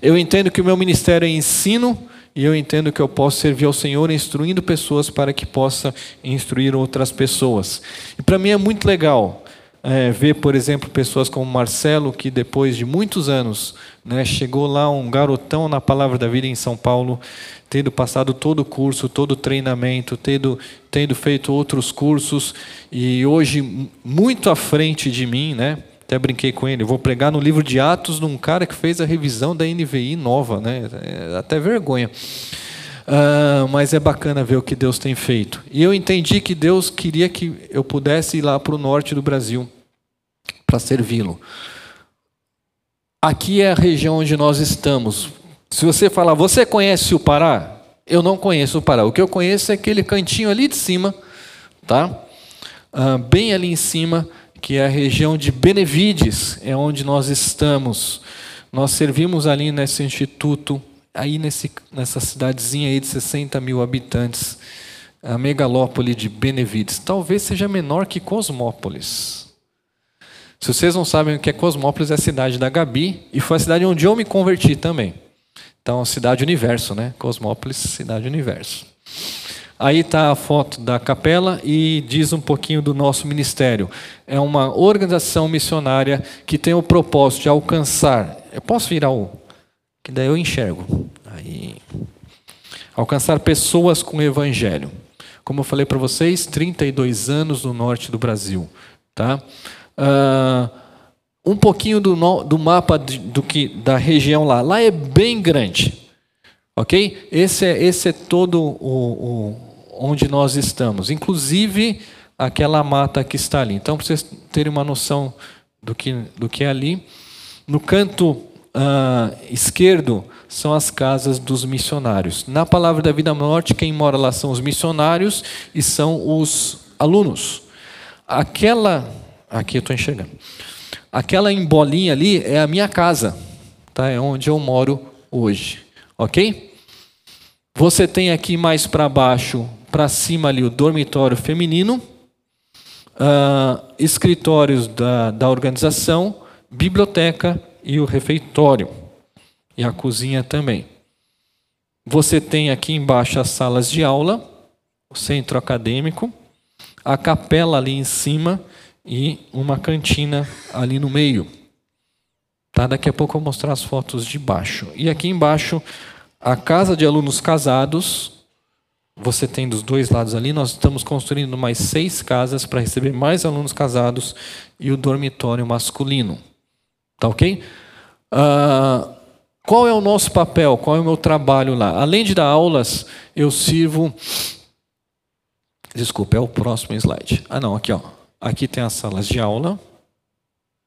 Eu entendo que o meu ministério é ensino e eu entendo que eu posso servir ao Senhor instruindo pessoas para que possa instruir outras pessoas. E para mim é muito legal é, ver, por exemplo, pessoas como Marcelo, que depois de muitos anos né, chegou lá um garotão na Palavra da Vida em São Paulo, tendo passado todo o curso, todo o treinamento, tendo, tendo feito outros cursos e hoje muito à frente de mim, né? Até brinquei com ele. Vou pregar no livro de Atos num cara que fez a revisão da NVI nova, né? É até vergonha. Uh, mas é bacana ver o que Deus tem feito. E eu entendi que Deus queria que eu pudesse ir lá para o norte do Brasil para servi-lo. Aqui é a região onde nós estamos. Se você falar, você conhece o Pará? Eu não conheço o Pará. O que eu conheço é aquele cantinho ali de cima, tá? Uh, bem ali em cima, que é a região de Benevides, é onde nós estamos. Nós servimos ali nesse instituto, aí nesse, nessa cidadezinha aí de 60 mil habitantes, a megalópole de Benevides. Talvez seja menor que Cosmópolis. Se vocês não sabem o que é Cosmópolis, é a cidade da Gabi, e foi a cidade onde eu me converti também. Então, cidade universo, né? Cosmópolis, cidade universo. Aí está a foto da capela e diz um pouquinho do nosso ministério. É uma organização missionária que tem o propósito de alcançar. Eu posso virar o. Que daí eu enxergo. Aí. Alcançar pessoas com o evangelho. Como eu falei para vocês, 32 anos no norte do Brasil. Tá? Uh, um pouquinho do, do mapa de, do que, da região lá. Lá é bem grande. Ok? Esse é, esse é todo o onde nós estamos, inclusive aquela mata que está ali. Então, para vocês terem uma noção do que, do que é ali, no canto uh, esquerdo são as casas dos missionários. Na Palavra da Vida Norte, quem mora lá são os missionários e são os alunos. Aquela, aqui eu estou enxergando, aquela embolinha ali é a minha casa, tá? é onde eu moro hoje, ok? Você tem aqui mais para baixo para cima ali o dormitório feminino, uh, escritórios da, da organização, biblioteca e o refeitório. E a cozinha também. Você tem aqui embaixo as salas de aula, o centro acadêmico, a capela ali em cima e uma cantina ali no meio. Tá? Daqui a pouco eu vou mostrar as fotos de baixo. E aqui embaixo, a casa de alunos casados, você tem dos dois lados ali, nós estamos construindo mais seis casas para receber mais alunos casados e o dormitório masculino. Tá ok? Uh, qual é o nosso papel? Qual é o meu trabalho lá? Além de dar aulas, eu sirvo. Desculpa, é o próximo slide. Ah, não, aqui, ó. Aqui tem as salas de aula.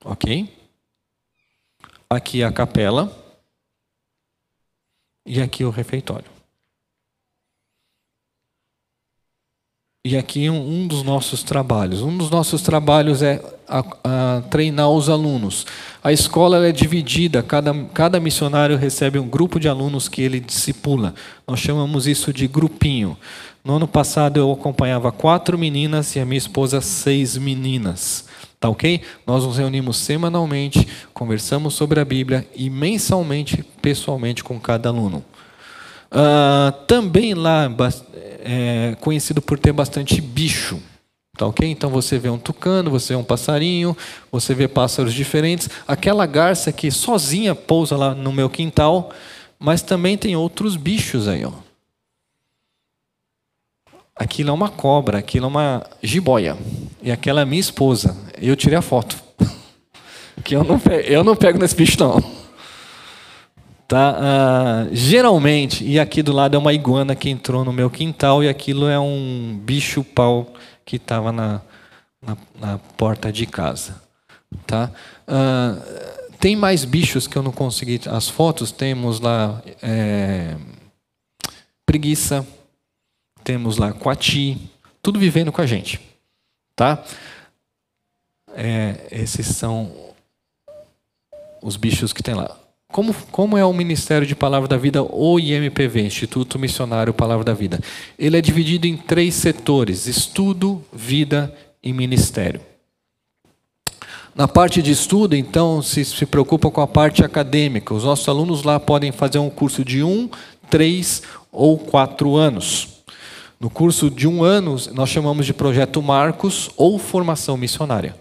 Ok? Aqui a capela. E aqui o refeitório. E aqui um, um, dos nossos trabalhos. Um dos nossos trabalhos é a, a treinar os alunos. A escola é dividida, cada, cada missionário recebe um grupo de alunos que ele discipula. Nós chamamos isso de grupinho. No ano passado eu acompanhava quatro meninas e a minha esposa seis meninas. Tá ok? Nós nos reunimos semanalmente, conversamos sobre a Bíblia e mensalmente, pessoalmente, com cada aluno. Uh, também lá é conhecido por ter bastante bicho. Tá ok? Então você vê um tucano, você vê um passarinho, você vê pássaros diferentes. Aquela garça que sozinha pousa lá no meu quintal, mas também tem outros bichos aí, ó. Aquilo é uma cobra, aquilo é uma jiboia. E aquela é minha esposa. Eu tirei a foto. que eu não, pego, eu não pego nesse bicho, não. Tá? Uh, geralmente, e aqui do lado é uma iguana que entrou no meu quintal e aquilo é um bicho-pau que estava na, na, na, porta de casa. Tá? Uh, Tem mais bichos que eu não consegui. As fotos temos lá é, preguiça, temos lá coati, tudo vivendo com a gente, tá? É, esses são os bichos que tem lá. Como, como é o Ministério de Palavra da Vida, ou IMPV, Instituto Missionário Palavra da Vida? Ele é dividido em três setores: estudo, vida e ministério. Na parte de estudo, então, se se preocupa com a parte acadêmica. Os nossos alunos lá podem fazer um curso de um, três ou quatro anos. No curso de um ano, nós chamamos de projeto Marcos ou formação missionária.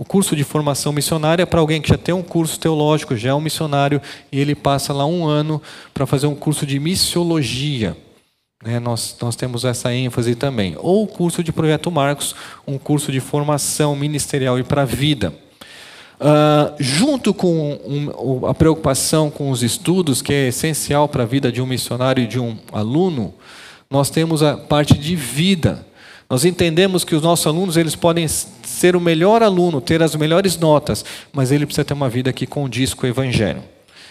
O curso de formação missionária é para alguém que já tem um curso teológico, já é um missionário, e ele passa lá um ano para fazer um curso de missiologia. É, nós, nós temos essa ênfase também. Ou o curso de Projeto Marcos, um curso de formação ministerial e para a vida. Uh, junto com um, a preocupação com os estudos, que é essencial para a vida de um missionário e de um aluno, nós temos a parte de vida. Nós entendemos que os nossos alunos eles podem ser o melhor aluno, ter as melhores notas, mas ele precisa ter uma vida que condiz com o Evangelho.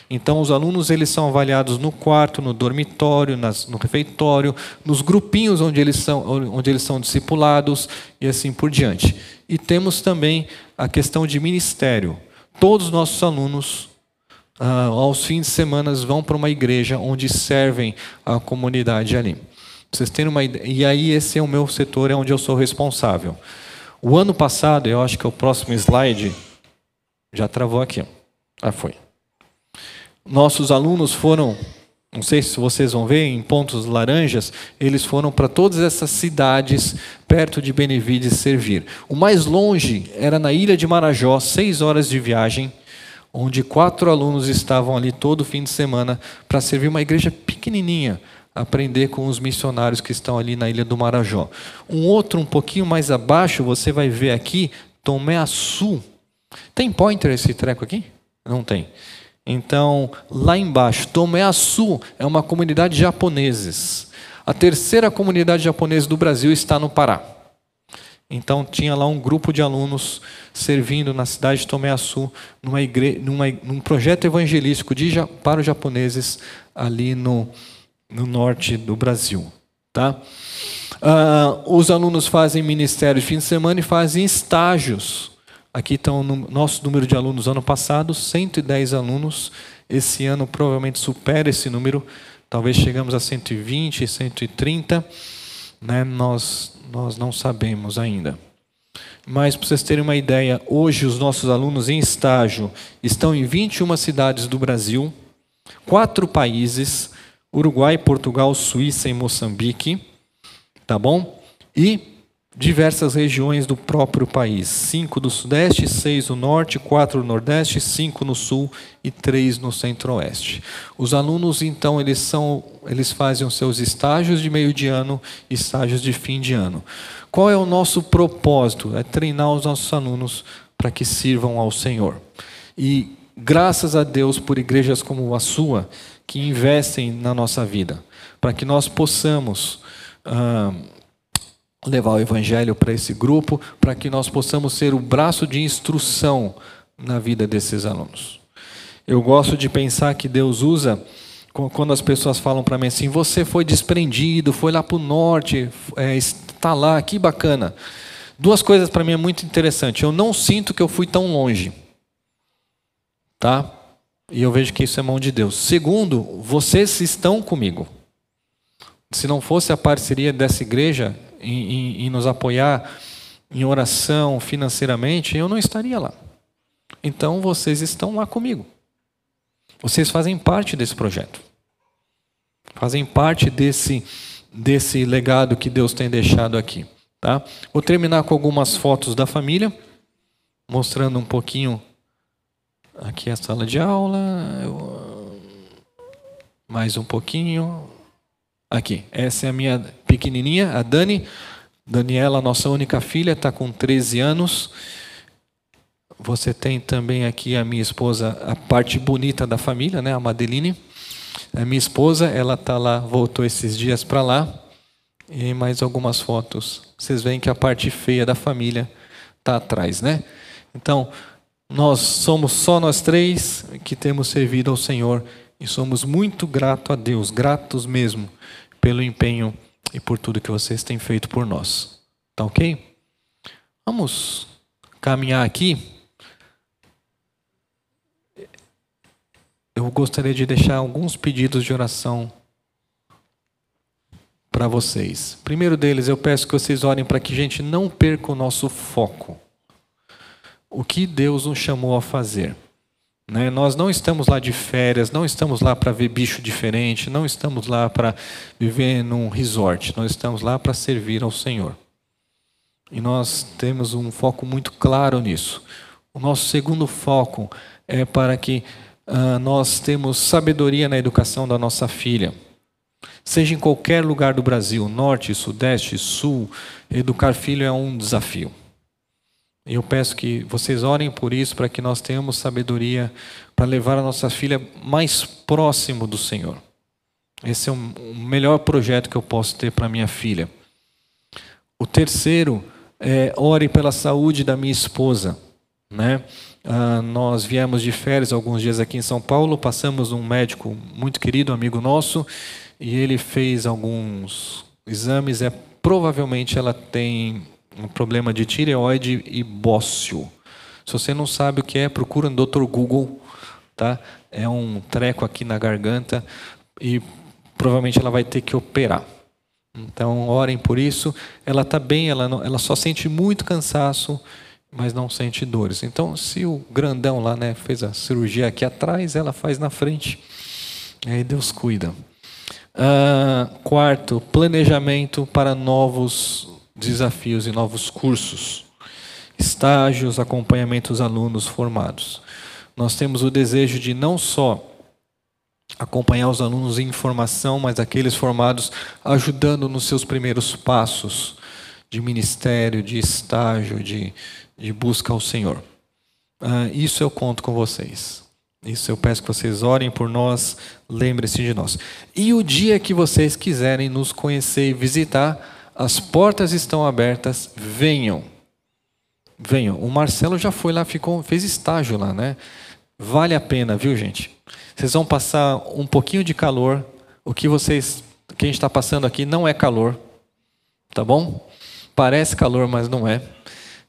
Então, os alunos eles são avaliados no quarto, no dormitório, nas, no refeitório, nos grupinhos onde eles, são, onde eles são discipulados e assim por diante. E temos também a questão de ministério. Todos os nossos alunos, ah, aos fins de semana, vão para uma igreja onde servem a comunidade ali vocês terem uma ideia. E aí, esse é o meu setor, é onde eu sou responsável. O ano passado, eu acho que é o próximo slide. Já travou aqui. Ah, foi. Nossos alunos foram, não sei se vocês vão ver, em pontos laranjas, eles foram para todas essas cidades perto de Benevides servir. O mais longe era na ilha de Marajó, seis horas de viagem, onde quatro alunos estavam ali todo fim de semana para servir uma igreja pequenininha, aprender com os missionários que estão ali na ilha do Marajó. Um outro um pouquinho mais abaixo, você vai ver aqui, Tomé Açu. Tem pointer esse treco aqui? Não tem. Então, lá embaixo, Tomé Açu é uma comunidade de japoneses. A terceira comunidade japonesa do Brasil está no Pará. Então tinha lá um grupo de alunos servindo na cidade de Tomé Açu, numa igre... numa... num projeto evangelístico de... para os japoneses ali no, no norte do Brasil. Tá? Uh, os alunos fazem ministério de fim de semana e fazem estágios. Aqui estão o nosso número de alunos ano passado, 110 alunos. Esse ano provavelmente supera esse número, talvez chegamos a 120, 130. Né? Nós, nós não sabemos ainda. Mas para vocês terem uma ideia, hoje os nossos alunos em estágio estão em 21 cidades do Brasil, quatro países, Uruguai, Portugal, Suíça e Moçambique, tá bom? E diversas regiões do próprio país. Cinco do Sudeste, seis no Norte, quatro no Nordeste, cinco no Sul e três no Centro-Oeste. Os alunos, então, eles, são, eles fazem os seus estágios de meio de ano e estágios de fim de ano. Qual é o nosso propósito? É treinar os nossos alunos para que sirvam ao Senhor. E graças a Deus por igrejas como a sua, que investem na nossa vida, para que nós possamos ah, levar o Evangelho para esse grupo, para que nós possamos ser o braço de instrução na vida desses alunos. Eu gosto de pensar que Deus usa, quando as pessoas falam para mim assim: você foi desprendido, foi lá para o norte, é, está lá, que bacana. Duas coisas para mim é muito interessante. Eu não sinto que eu fui tão longe. Tá? E eu vejo que isso é mão de Deus. Segundo, vocês estão comigo. Se não fosse a parceria dessa igreja em, em, em nos apoiar em oração financeiramente, eu não estaria lá. Então vocês estão lá comigo. Vocês fazem parte desse projeto. Fazem parte desse, desse legado que Deus tem deixado aqui. Tá? Vou terminar com algumas fotos da família, mostrando um pouquinho Aqui é a sala de aula. Eu... Mais um pouquinho. Aqui, essa é a minha pequenininha, a Dani. Daniela, nossa única filha, está com 13 anos. Você tem também aqui a minha esposa, a parte bonita da família, né? a Madeline. A minha esposa, ela está lá, voltou esses dias para lá. E mais algumas fotos. Vocês veem que a parte feia da família está atrás, né? Então, Nós somos só nós três que temos servido ao Senhor e somos muito gratos a Deus, gratos mesmo pelo empenho e por tudo que vocês têm feito por nós. Tá ok? Vamos caminhar aqui. Eu gostaria de deixar alguns pedidos de oração para vocês. Primeiro deles, eu peço que vocês orem para que a gente não perca o nosso foco. O que Deus nos chamou a fazer. Né? Nós não estamos lá de férias, não estamos lá para ver bicho diferente, não estamos lá para viver num resort, nós estamos lá para servir ao Senhor. E nós temos um foco muito claro nisso. O nosso segundo foco é para que uh, nós temos sabedoria na educação da nossa filha. Seja em qualquer lugar do Brasil, norte, sudeste, sul, educar filho é um desafio. Eu peço que vocês orem por isso, para que nós tenhamos sabedoria para levar a nossa filha mais próximo do Senhor. Esse é o melhor projeto que eu posso ter para minha filha. O terceiro é ore pela saúde da minha esposa, né? Ah, nós viemos de férias alguns dias aqui em São Paulo, passamos um médico muito querido, amigo nosso, e ele fez alguns exames. É provavelmente ela tem um problema de tireoide e bócio. Se você não sabe o que é, procura no Dr. Google, tá? É um treco aqui na garganta e provavelmente ela vai ter que operar. Então, orem por isso. Ela está bem, ela, não, ela só sente muito cansaço, mas não sente dores. Então, se o grandão lá né, fez a cirurgia aqui atrás, ela faz na frente. Aí Deus cuida. Uh, quarto, planejamento para novos desafios e novos cursos, estágios, acompanhamento dos alunos formados. Nós temos o desejo de não só acompanhar os alunos em informação, mas aqueles formados ajudando nos seus primeiros passos de ministério, de estágio, de, de busca ao Senhor. Uh, isso eu conto com vocês. Isso eu peço que vocês orem por nós, lembrem-se de nós. E o dia que vocês quiserem nos conhecer e visitar, as portas estão abertas, venham. Venham. O Marcelo já foi lá, ficou, fez estágio lá, né? Vale a pena, viu, gente? Vocês vão passar um pouquinho de calor. O que vocês, que a gente está passando aqui não é calor, tá bom? Parece calor, mas não é.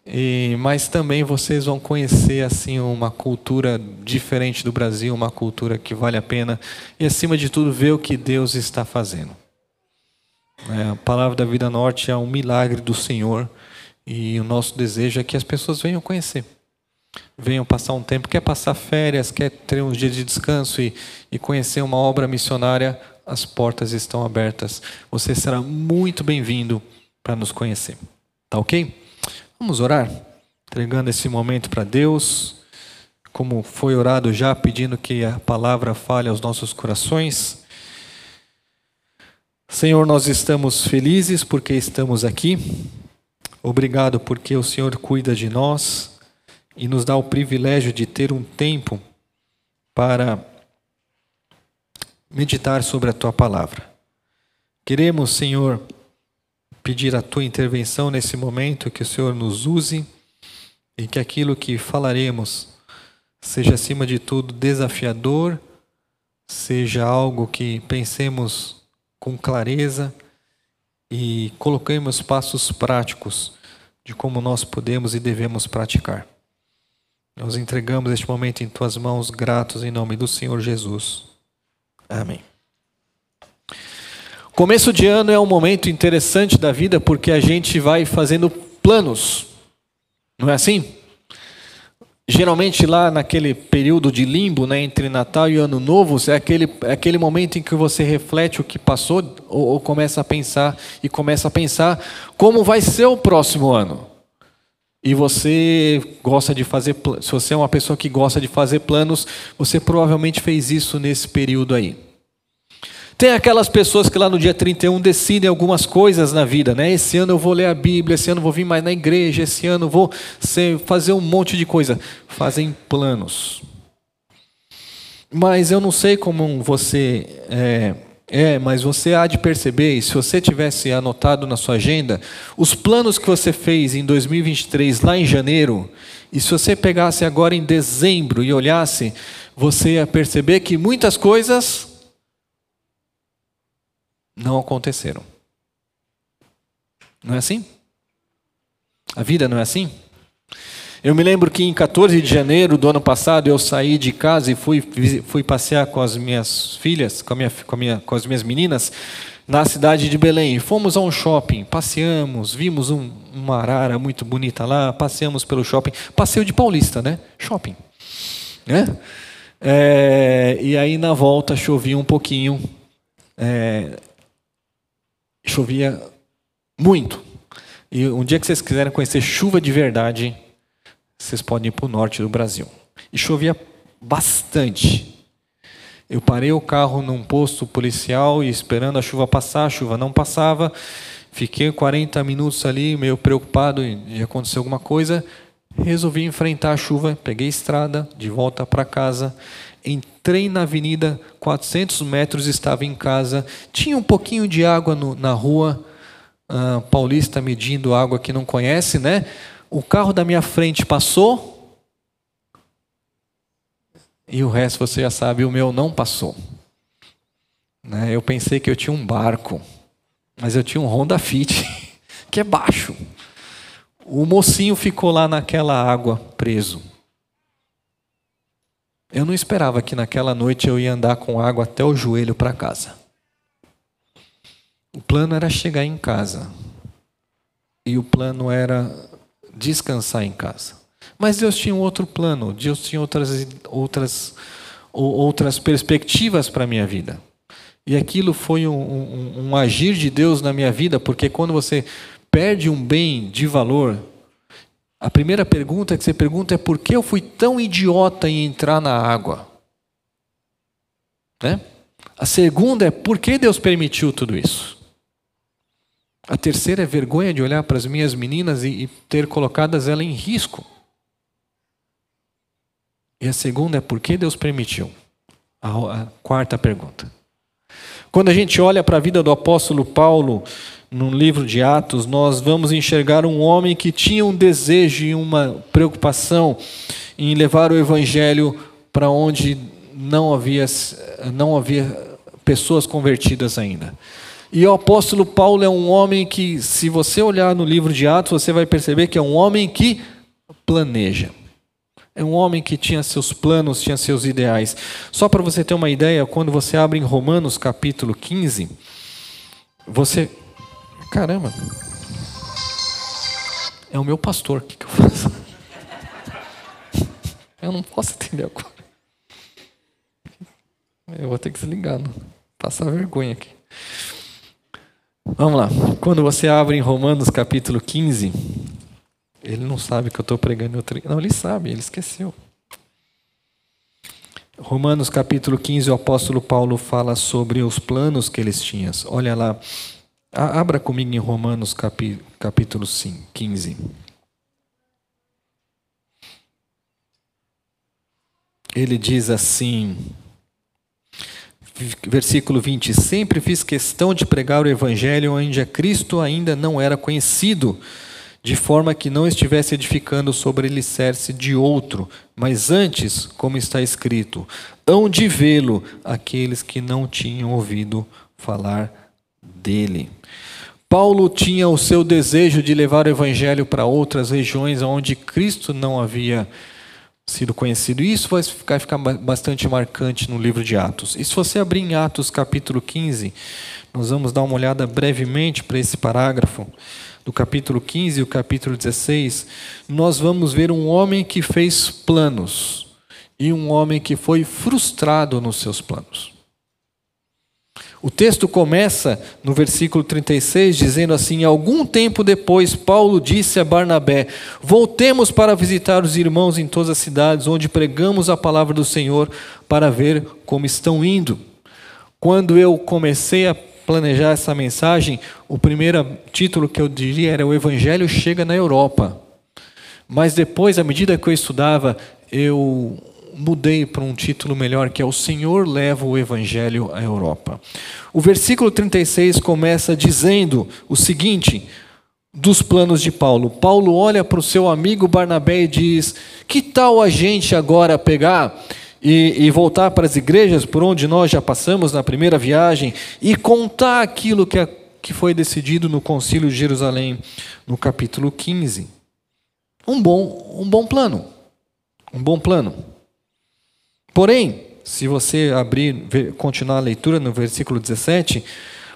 E, mas também vocês vão conhecer assim uma cultura diferente do Brasil, uma cultura que vale a pena e acima de tudo ver o que Deus está fazendo. É, a palavra da vida norte é um milagre do Senhor e o nosso desejo é que as pessoas venham conhecer, venham passar um tempo, quer passar férias, quer ter uns dias de descanso e, e conhecer uma obra missionária, as portas estão abertas. Você será muito bem-vindo para nos conhecer. Tá ok? Vamos orar, entregando esse momento para Deus, como foi orado já, pedindo que a palavra fale aos nossos corações. Senhor, nós estamos felizes porque estamos aqui. Obrigado porque o Senhor cuida de nós e nos dá o privilégio de ter um tempo para meditar sobre a tua palavra. Queremos, Senhor, pedir a tua intervenção nesse momento, que o Senhor nos use e que aquilo que falaremos seja, acima de tudo, desafiador, seja algo que pensemos com clareza e coloquemos passos práticos de como nós podemos e devemos praticar. Nós entregamos este momento em tuas mãos, gratos em nome do Senhor Jesus. Amém. Começo de ano é um momento interessante da vida porque a gente vai fazendo planos. Não é assim? Geralmente lá naquele período de limbo, né, entre Natal e Ano Novo, é aquele, é aquele momento em que você reflete o que passou ou, ou começa a pensar e começa a pensar como vai ser o próximo ano. E você gosta de fazer, se você é uma pessoa que gosta de fazer planos, você provavelmente fez isso nesse período aí. Tem aquelas pessoas que lá no dia 31 decidem algumas coisas na vida, né? Esse ano eu vou ler a Bíblia, esse ano eu vou vir mais na igreja, esse ano eu vou fazer um monte de coisa. Fazem planos. Mas eu não sei como você é, É, mas você há de perceber, e se você tivesse anotado na sua agenda, os planos que você fez em 2023, lá em janeiro, e se você pegasse agora em dezembro e olhasse, você ia perceber que muitas coisas não aconteceram. Não é assim? A vida não é assim? Eu me lembro que em 14 de janeiro do ano passado eu saí de casa e fui, fui passear com as minhas filhas, com, minha, com, minha, com as minhas meninas, na cidade de Belém. Fomos a um shopping, passeamos, vimos um, uma arara muito bonita lá, passeamos pelo shopping. Passeio de paulista, né? Shopping. Né? É, e aí na volta chovia um pouquinho. É, chovia muito. E um dia que vocês quiserem conhecer chuva de verdade, vocês podem ir para o norte do Brasil. E chovia bastante. Eu parei o carro num posto policial e esperando a chuva passar, a chuva não passava. Fiquei 40 minutos ali, meio preocupado de acontecer alguma coisa. Resolvi enfrentar a chuva, peguei a estrada, de volta para casa. Entrei na avenida, 400 metros estava em casa. Tinha um pouquinho de água no, na rua. Uh, paulista medindo água que não conhece, né? O carro da minha frente passou. E o resto você já sabe, o meu não passou. Né? Eu pensei que eu tinha um barco, mas eu tinha um Honda Fit, que é baixo. O mocinho ficou lá naquela água preso. Eu não esperava que naquela noite eu ia andar com água até o joelho para casa. O plano era chegar em casa. E o plano era descansar em casa. Mas Deus tinha um outro plano, Deus tinha outras, outras, outras perspectivas para a minha vida. E aquilo foi um, um, um agir de Deus na minha vida, porque quando você perde um bem de valor, a primeira pergunta que você pergunta é por que eu fui tão idiota em entrar na água? Né? A segunda é por que Deus permitiu tudo isso? A terceira é vergonha de olhar para as minhas meninas e, e ter colocadas ela em risco. E a segunda é por que Deus permitiu? A, a quarta pergunta. Quando a gente olha para a vida do apóstolo Paulo, no livro de Atos, nós vamos enxergar um homem que tinha um desejo e uma preocupação em levar o evangelho para onde não havia, não havia pessoas convertidas ainda. E o apóstolo Paulo é um homem que, se você olhar no livro de Atos, você vai perceber que é um homem que planeja. É um homem que tinha seus planos, tinha seus ideais. Só para você ter uma ideia, quando você abre em Romanos capítulo 15, você. Caramba! É o meu pastor, o que, que eu faço? Eu não posso atender agora. Eu vou ter que desligar, não. passar vergonha aqui. Vamos lá. Quando você abre em Romanos capítulo 15, ele não sabe que eu estou pregando outro. Não, ele sabe, ele esqueceu. Romanos capítulo 15, o apóstolo Paulo fala sobre os planos que eles tinham. Olha lá. Abra comigo em Romanos capítulo 15. Ele diz assim: versículo 20: Sempre fiz questão de pregar o evangelho onde a Cristo ainda não era conhecido, de forma que não estivesse edificando sobre alicerce de outro, mas antes, como está escrito, hão de vê-lo aqueles que não tinham ouvido falar dele. Paulo tinha o seu desejo de levar o evangelho para outras regiões onde Cristo não havia sido conhecido. E isso vai ficar, ficar bastante marcante no livro de Atos. E se você abrir em Atos capítulo 15, nós vamos dar uma olhada brevemente para esse parágrafo, do capítulo 15 e o capítulo 16, nós vamos ver um homem que fez planos e um homem que foi frustrado nos seus planos. O texto começa no versículo 36 dizendo assim: Algum tempo depois, Paulo disse a Barnabé: Voltemos para visitar os irmãos em todas as cidades onde pregamos a palavra do Senhor para ver como estão indo. Quando eu comecei a planejar essa mensagem, o primeiro título que eu diria era O Evangelho Chega na Europa. Mas depois, à medida que eu estudava, eu mudei para um título melhor que é O Senhor leva o Evangelho à Europa. O versículo 36 começa dizendo o seguinte: dos planos de Paulo. Paulo olha para o seu amigo Barnabé e diz: Que tal a gente agora pegar e, e, voltar para as igrejas por onde nós já passamos na primeira viagem e contar aquilo que, que foi decidido no Concílio de Jerusalém, no capítulo 15? Um bom, um bom plano. Um bom plano. Porém, se você abrir, continuar a leitura no versículo 17,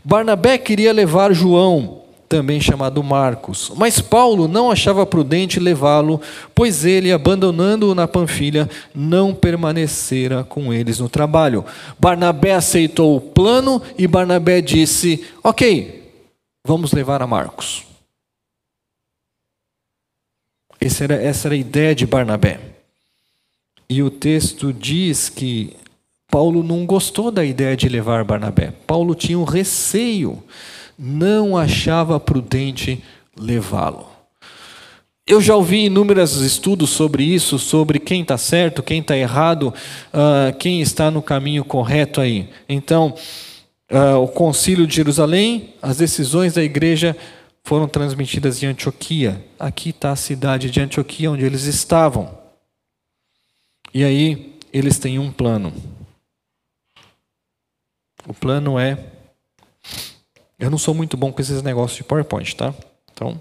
Barnabé queria levar João, também chamado Marcos, mas Paulo não achava prudente levá-lo, pois ele, abandonando-o na Panfilha, não permanecera com eles no trabalho. Barnabé aceitou o plano e Barnabé disse: Ok, vamos levar a Marcos. Essa era, essa era a ideia de Barnabé. E o texto diz que Paulo não gostou da ideia de levar Barnabé. Paulo tinha um receio, não achava prudente levá-lo. Eu já ouvi inúmeros estudos sobre isso, sobre quem está certo, quem está errado, uh, quem está no caminho correto aí. Então, uh, o Concílio de Jerusalém, as decisões da igreja foram transmitidas em Antioquia. Aqui está a cidade de Antioquia, onde eles estavam. E aí eles têm um plano. O plano é. Eu não sou muito bom com esses negócios de PowerPoint, tá? Então,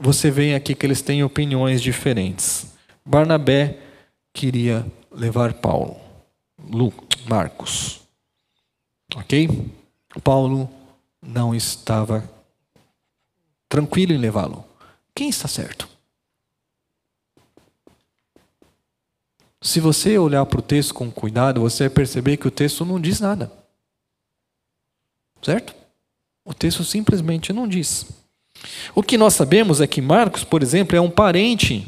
você vê aqui que eles têm opiniões diferentes. Barnabé queria levar Paulo, Marcos. Ok? Paulo não estava tranquilo em levá-lo. Quem está certo? Se você olhar para o texto com cuidado, você vai perceber que o texto não diz nada. Certo? O texto simplesmente não diz. O que nós sabemos é que Marcos, por exemplo, é um parente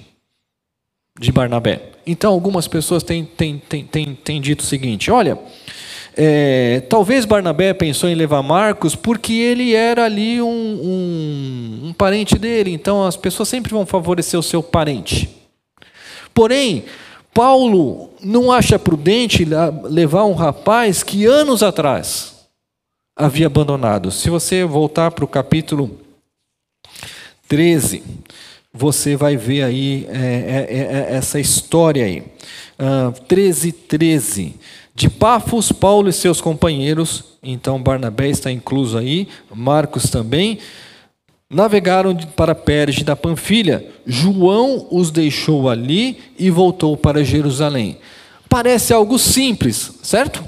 de Barnabé. Então, algumas pessoas têm, têm, têm, têm, têm dito o seguinte: olha, é, talvez Barnabé pensou em levar Marcos porque ele era ali um, um, um parente dele, então as pessoas sempre vão favorecer o seu parente. Porém, Paulo não acha prudente levar um rapaz que anos atrás havia abandonado. Se você voltar para o capítulo 13, você vai ver aí é, é, é, é essa história aí. Uh, 13, 13. De Pafos, Paulo e seus companheiros, então Barnabé está incluso aí, Marcos também, Navegaram para Perge da Panfilha. João os deixou ali e voltou para Jerusalém. Parece algo simples, certo?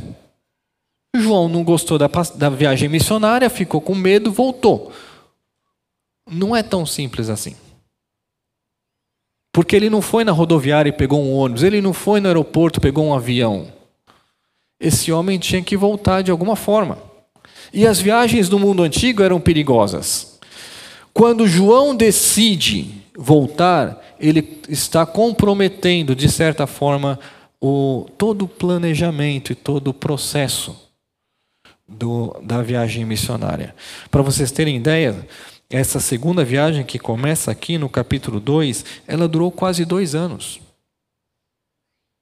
João não gostou da, da viagem missionária, ficou com medo, voltou. Não é tão simples assim. Porque ele não foi na rodoviária e pegou um ônibus, ele não foi no aeroporto e pegou um avião. Esse homem tinha que voltar de alguma forma. E as viagens do mundo antigo eram perigosas. Quando João decide voltar, ele está comprometendo, de certa forma, o, todo o planejamento e todo o processo do, da viagem missionária. Para vocês terem ideia, essa segunda viagem que começa aqui no capítulo 2, ela durou quase dois anos.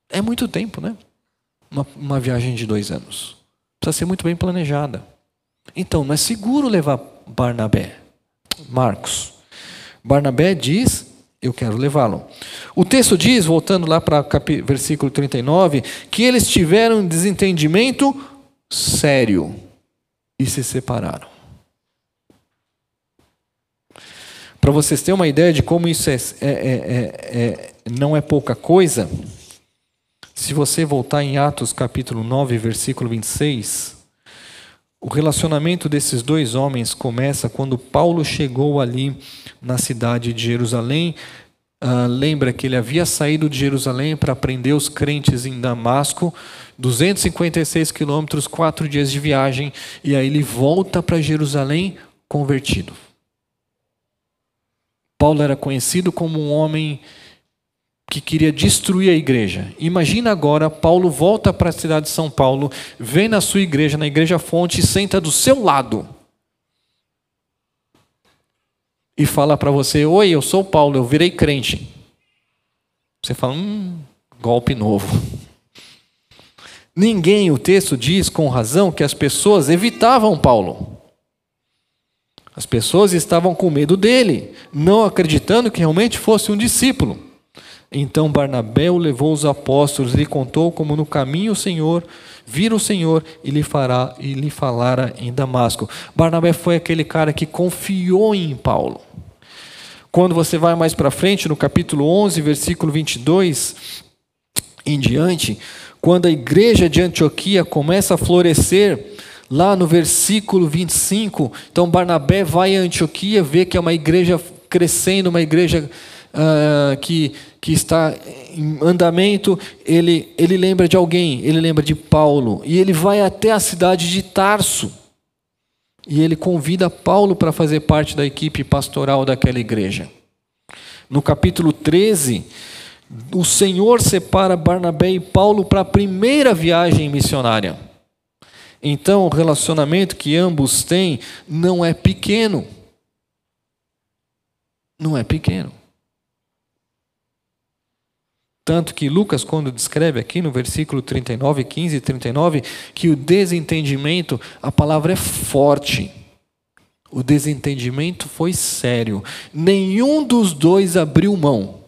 É muito tempo, né? Uma, uma viagem de dois anos. Precisa ser muito bem planejada. Então, não é seguro levar Barnabé. Marcos. Barnabé diz: Eu quero levá-lo. O texto diz, voltando lá para versículo 39, que eles tiveram um desentendimento sério e se separaram. Para vocês terem uma ideia de como isso é, é, é, é, não é pouca coisa, se você voltar em Atos capítulo 9, versículo 26, o relacionamento desses dois homens começa quando Paulo chegou ali na cidade de Jerusalém. Uh, lembra que ele havia saído de Jerusalém para prender os crentes em Damasco, 256 quilômetros, quatro dias de viagem, e aí ele volta para Jerusalém convertido. Paulo era conhecido como um homem que queria destruir a igreja. Imagina agora, Paulo volta para a cidade de São Paulo, vem na sua igreja, na igreja fonte, e senta do seu lado. E fala para você: Oi, eu sou Paulo, eu virei crente. Você fala: Hum, golpe novo. Ninguém, o texto diz com razão que as pessoas evitavam Paulo. As pessoas estavam com medo dele, não acreditando que realmente fosse um discípulo. Então Barnabé o levou os apóstolos, lhe contou como no caminho o Senhor vira o Senhor e lhe fará e lhe falara em Damasco. Barnabé foi aquele cara que confiou em Paulo. Quando você vai mais para frente, no capítulo 11, versículo 22 em diante, quando a igreja de Antioquia começa a florescer, lá no versículo 25, então Barnabé vai a Antioquia, vê que é uma igreja crescendo, uma igreja uh, que, que está em andamento, ele, ele lembra de alguém, ele lembra de Paulo, e ele vai até a cidade de Tarso. E ele convida Paulo para fazer parte da equipe pastoral daquela igreja. No capítulo 13, o Senhor separa Barnabé e Paulo para a primeira viagem missionária. Então, o relacionamento que ambos têm não é pequeno. Não é pequeno. Tanto que Lucas, quando descreve aqui no versículo 39, 15 e 39, que o desentendimento, a palavra é forte. O desentendimento foi sério. Nenhum dos dois abriu mão.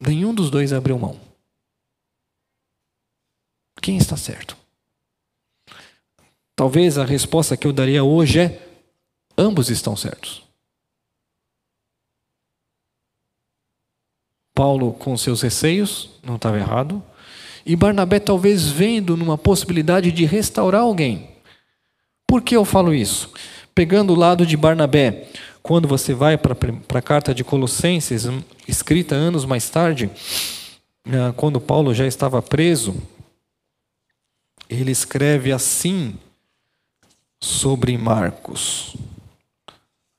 Nenhum dos dois abriu mão. Quem está certo? Talvez a resposta que eu daria hoje é: ambos estão certos. Paulo com seus receios, não estava errado. E Barnabé talvez vendo numa possibilidade de restaurar alguém. Por que eu falo isso? Pegando o lado de Barnabé, quando você vai para a carta de Colossenses, escrita anos mais tarde, ah, quando Paulo já estava preso, ele escreve assim sobre Marcos.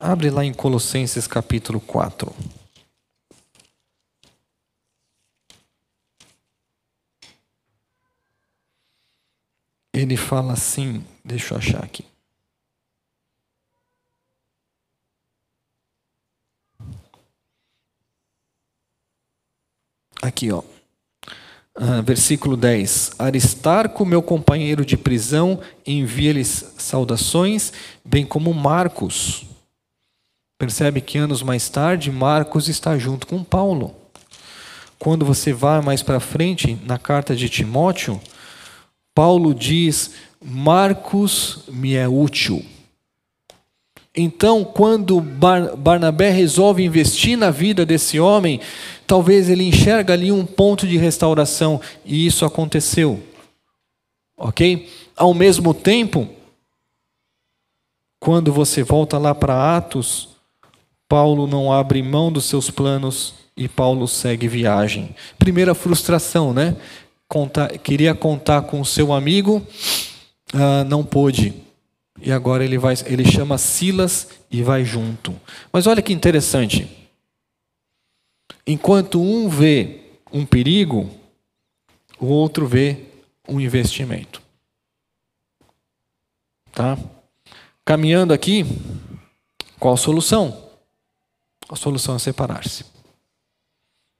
Abre lá em Colossenses capítulo 4. Ele fala assim, deixa eu achar aqui. Aqui, ó. Uh, versículo 10: Aristarco, meu companheiro de prisão, envia-lhes saudações, bem como Marcos. Percebe que anos mais tarde, Marcos está junto com Paulo. Quando você vai mais para frente, na carta de Timóteo, Paulo diz: Marcos me é útil. Então, quando Barnabé resolve investir na vida desse homem, talvez ele enxerga ali um ponto de restauração, e isso aconteceu. Ok? Ao mesmo tempo, quando você volta lá para Atos, Paulo não abre mão dos seus planos e Paulo segue viagem. Primeira frustração, né? Contar, queria contar com o seu amigo, uh, não pôde. E agora ele, vai, ele chama Silas e vai junto. Mas olha que interessante. Enquanto um vê um perigo, o outro vê um investimento. Tá? Caminhando aqui, qual a solução? A solução é separar-se.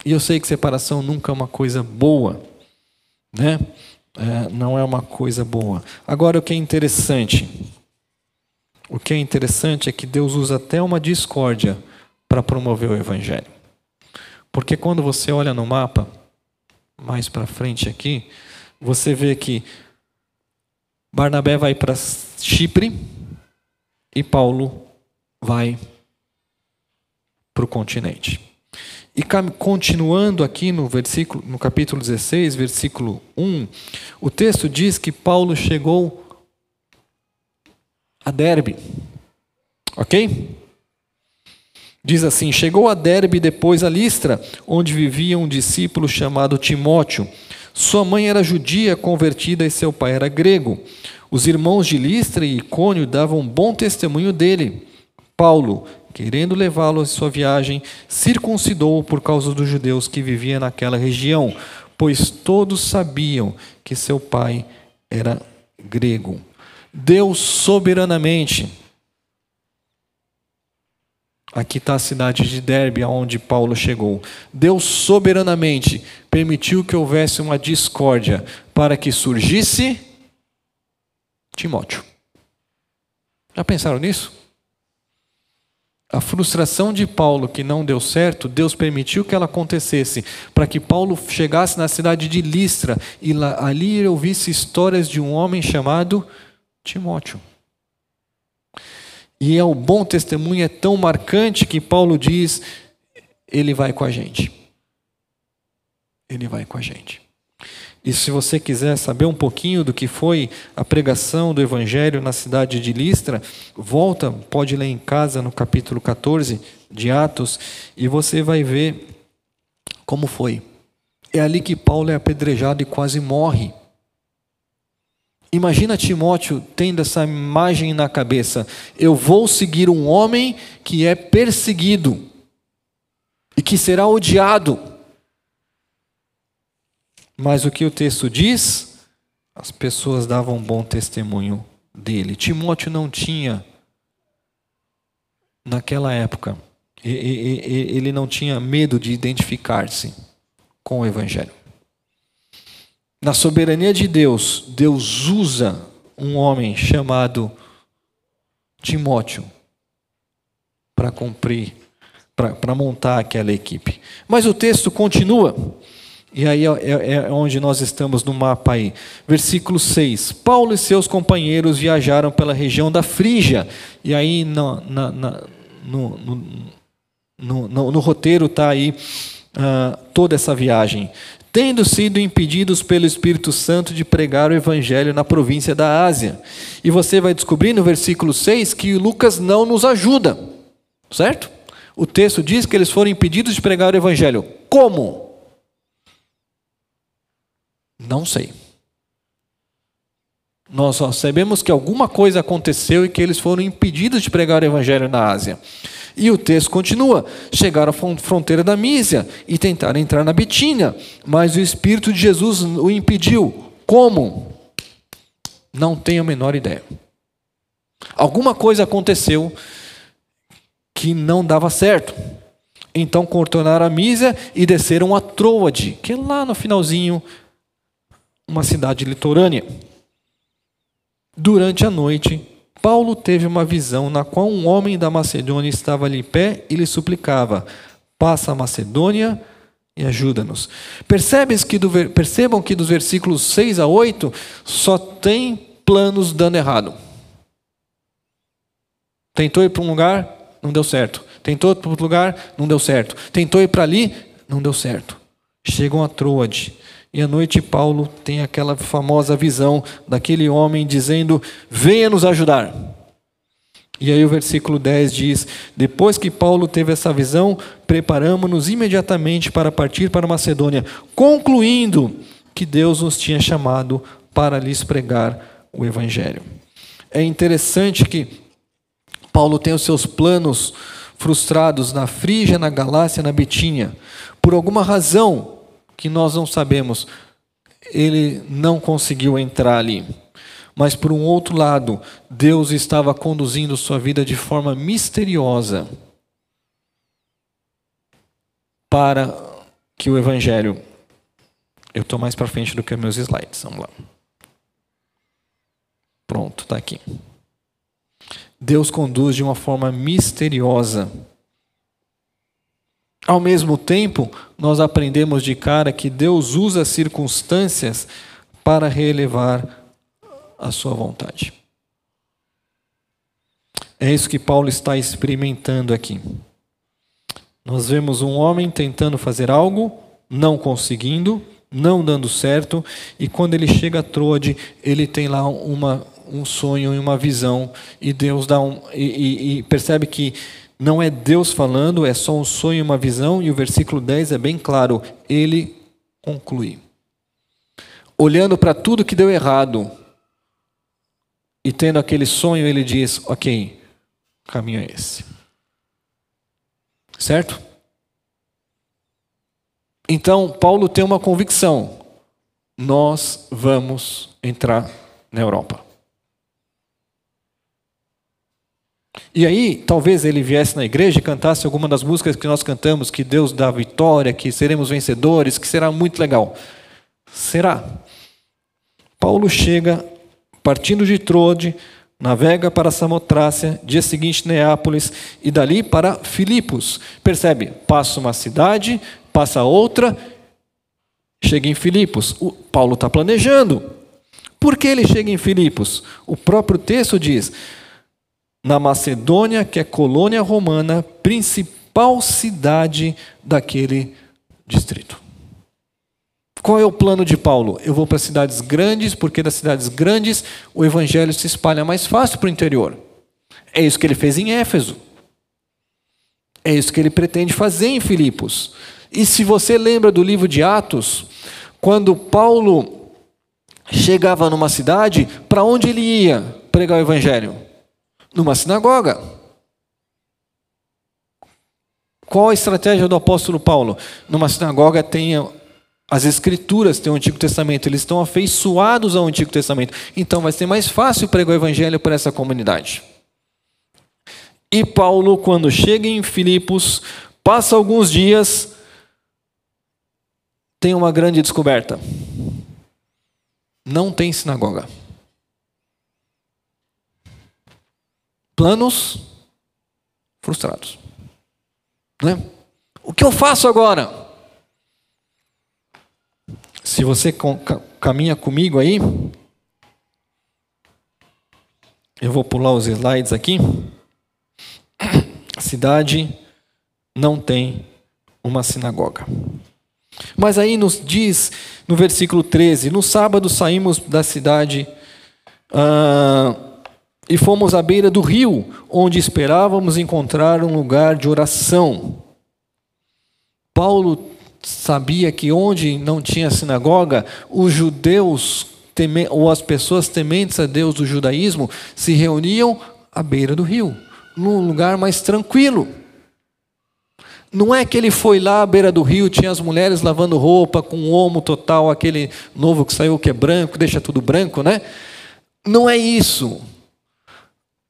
E eu sei que separação nunca é uma coisa boa né? É, não é uma coisa boa. Agora, o que é interessante, o que é interessante é que Deus usa até uma discórdia para promover o evangelho. Porque quando você olha no mapa, mais para frente aqui, você vê que Barnabé vai para Chipre e Paulo vai para o continente. E continuando aqui no versículo, no capítulo 16, versículo 1, o texto diz que Paulo chegou a Derbe. OK? Diz assim: Chegou a Derbe depois a Listra, onde vivia um discípulo chamado Timóteo. Sua mãe era judia convertida e seu pai era grego. Os irmãos de Listra e Icônio davam bom testemunho dele. Paulo, querendo levá-lo em sua viagem, circuncidou por causa dos judeus que viviam naquela região, pois todos sabiam que seu pai era grego. Deus soberanamente Aqui está a cidade de Derbe, aonde Paulo chegou. Deus soberanamente permitiu que houvesse uma discórdia para que surgisse Timóteo. Já pensaram nisso? A frustração de Paulo que não deu certo, Deus permitiu que ela acontecesse, para que Paulo chegasse na cidade de Listra e lá, ali ouvisse histórias de um homem chamado Timóteo. E é o bom testemunho é tão marcante que Paulo diz: ele vai com a gente. Ele vai com a gente. E se você quiser saber um pouquinho do que foi a pregação do Evangelho na cidade de Listra, volta, pode ler em casa no capítulo 14 de Atos, e você vai ver como foi. É ali que Paulo é apedrejado e quase morre. Imagina Timóteo tendo essa imagem na cabeça: eu vou seguir um homem que é perseguido e que será odiado mas o que o texto diz? As pessoas davam bom testemunho dele. Timóteo não tinha, naquela época, ele não tinha medo de identificar-se com o Evangelho. Na soberania de Deus, Deus usa um homem chamado Timóteo para cumprir, para montar aquela equipe. Mas o texto continua. E aí é, é, é, onde nós estamos no mapa aí. Versículo 6. Paulo e seus companheiros viajaram pela região da Frígia. E aí no, na, na, no, no, no, no roteiro está aí uh, toda essa viagem. Tendo sido impedidos pelo Espírito Santo de pregar o Evangelho na província da Ásia. E você vai descobrir no versículo 6 que Lucas não nos ajuda. Certo? O texto diz que eles foram impedidos de pregar o Evangelho. Como? Não sei. Nós só sabemos que alguma coisa aconteceu e que eles foram impedidos de pregar o evangelho na Ásia. E o texto continua: chegaram à fronteira da Mísia e tentaram entrar na Bitínia, mas o Espírito de Jesus o impediu. Como? Não tenho a menor ideia. Alguma coisa aconteceu que não dava certo. Então contornaram a Mísia e desceram a Troade, que é lá no finalzinho uma cidade litorânea. Durante a noite, Paulo teve uma visão na qual um homem da Macedônia estava ali em pé e lhe suplicava: Passa a Macedônia e ajuda-nos. Percebes que do, percebam que dos versículos 6 a 8 só tem planos dando errado. Tentou ir para um lugar, não deu certo. Tentou ir para outro lugar, não deu certo. Tentou ir para ali, não deu certo. Chegam a Troade. E à noite Paulo tem aquela famosa visão daquele homem dizendo: Venha nos ajudar. E aí o versículo 10 diz: Depois que Paulo teve essa visão, preparamos-nos imediatamente para partir para Macedônia, concluindo que Deus nos tinha chamado para lhes pregar o evangelho. É interessante que Paulo tem os seus planos frustrados na Frígia, na Galácia, na Bitínia. Por alguma razão, que nós não sabemos. Ele não conseguiu entrar ali. Mas, por um outro lado, Deus estava conduzindo sua vida de forma misteriosa para que o Evangelho. Eu estou mais para frente do que meus slides. Vamos lá. Pronto, está aqui. Deus conduz de uma forma misteriosa ao mesmo tempo, nós aprendemos de cara que Deus usa circunstâncias para relevar a sua vontade. É isso que Paulo está experimentando aqui. Nós vemos um homem tentando fazer algo, não conseguindo, não dando certo, e quando ele chega a Troade, ele tem lá uma, um sonho e uma visão, e Deus dá um. E, e, e percebe que não é Deus falando, é só um sonho uma visão, e o versículo 10 é bem claro, ele conclui. Olhando para tudo que deu errado, e tendo aquele sonho, ele diz: Ok, o caminho é esse. Certo? Então, Paulo tem uma convicção: nós vamos entrar na Europa. E aí, talvez ele viesse na igreja e cantasse alguma das músicas que nós cantamos, que Deus dá vitória, que seremos vencedores, que será muito legal. Será? Paulo chega, partindo de Trode, navega para Samotrácia, dia seguinte Neápolis e dali para Filipos. Percebe? Passa uma cidade, passa outra, chega em Filipos. O Paulo está planejando. Por que ele chega em Filipos? O próprio texto diz: na Macedônia, que é colônia romana, principal cidade daquele distrito. Qual é o plano de Paulo? Eu vou para cidades grandes, porque das cidades grandes o evangelho se espalha mais fácil para o interior. É isso que ele fez em Éfeso. É isso que ele pretende fazer em Filipos. E se você lembra do livro de Atos, quando Paulo chegava numa cidade, para onde ele ia pregar o evangelho? Numa sinagoga. Qual a estratégia do apóstolo Paulo? Numa sinagoga tem as escrituras, tem o Antigo Testamento, eles estão afeiçoados ao Antigo Testamento. Então vai ser mais fácil pregar o evangelho para essa comunidade. E Paulo, quando chega em Filipos, passa alguns dias, tem uma grande descoberta. Não tem sinagoga. Planos frustrados. Né? O que eu faço agora? Se você caminha comigo aí, eu vou pular os slides aqui. A cidade não tem uma sinagoga. Mas aí nos diz no versículo 13: No sábado saímos da cidade ah, e fomos à beira do rio, onde esperávamos encontrar um lugar de oração. Paulo sabia que onde não tinha sinagoga, os judeus ou as pessoas tementes a Deus do judaísmo se reuniam à beira do rio, num lugar mais tranquilo. Não é que ele foi lá à beira do rio, tinha as mulheres lavando roupa com um homo total, aquele novo que saiu que é branco, deixa tudo branco, né? Não é isso.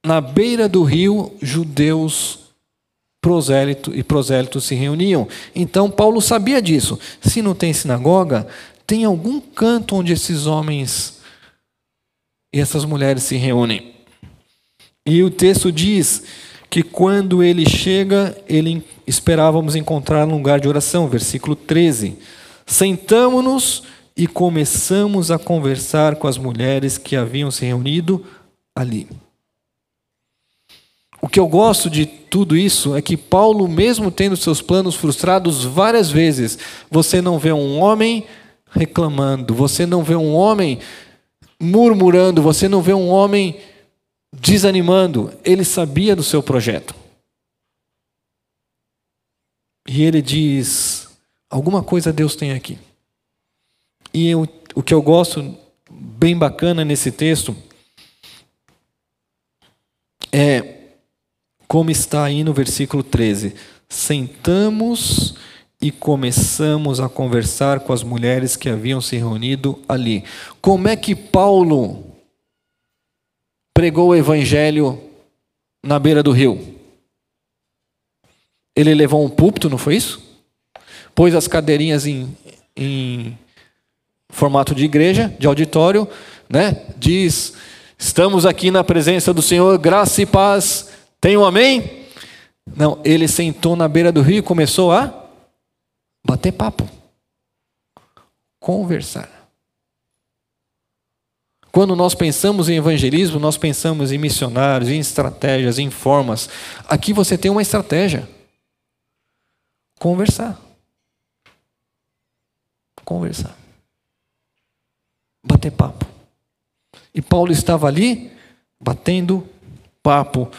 Na beira do rio, judeus prosélito e prosélitos se reuniam. Então Paulo sabia disso. Se não tem sinagoga, tem algum canto onde esses homens e essas mulheres se reúnem. E o texto diz que quando ele chega, ele esperávamos encontrar um lugar de oração, versículo 13. Sentamos-nos e começamos a conversar com as mulheres que haviam se reunido ali. O que eu gosto de tudo isso é que Paulo, mesmo tendo seus planos frustrados várias vezes, você não vê um homem reclamando, você não vê um homem murmurando, você não vê um homem desanimando, ele sabia do seu projeto. E ele diz: alguma coisa Deus tem aqui. E eu, o que eu gosto, bem bacana nesse texto, é como está aí no versículo 13: Sentamos e começamos a conversar com as mulheres que haviam se reunido ali. Como é que Paulo pregou o evangelho na beira do rio? Ele levou um púlpito, não foi isso? Pôs as cadeirinhas em, em formato de igreja, de auditório, né? Diz: Estamos aqui na presença do Senhor, graça e paz. Tem um amém? Não, ele sentou na beira do rio e começou a bater papo, conversar. Quando nós pensamos em evangelismo, nós pensamos em missionários, em estratégias, em formas. Aqui você tem uma estratégia: conversar. Conversar. Bater papo. E Paulo estava ali batendo papo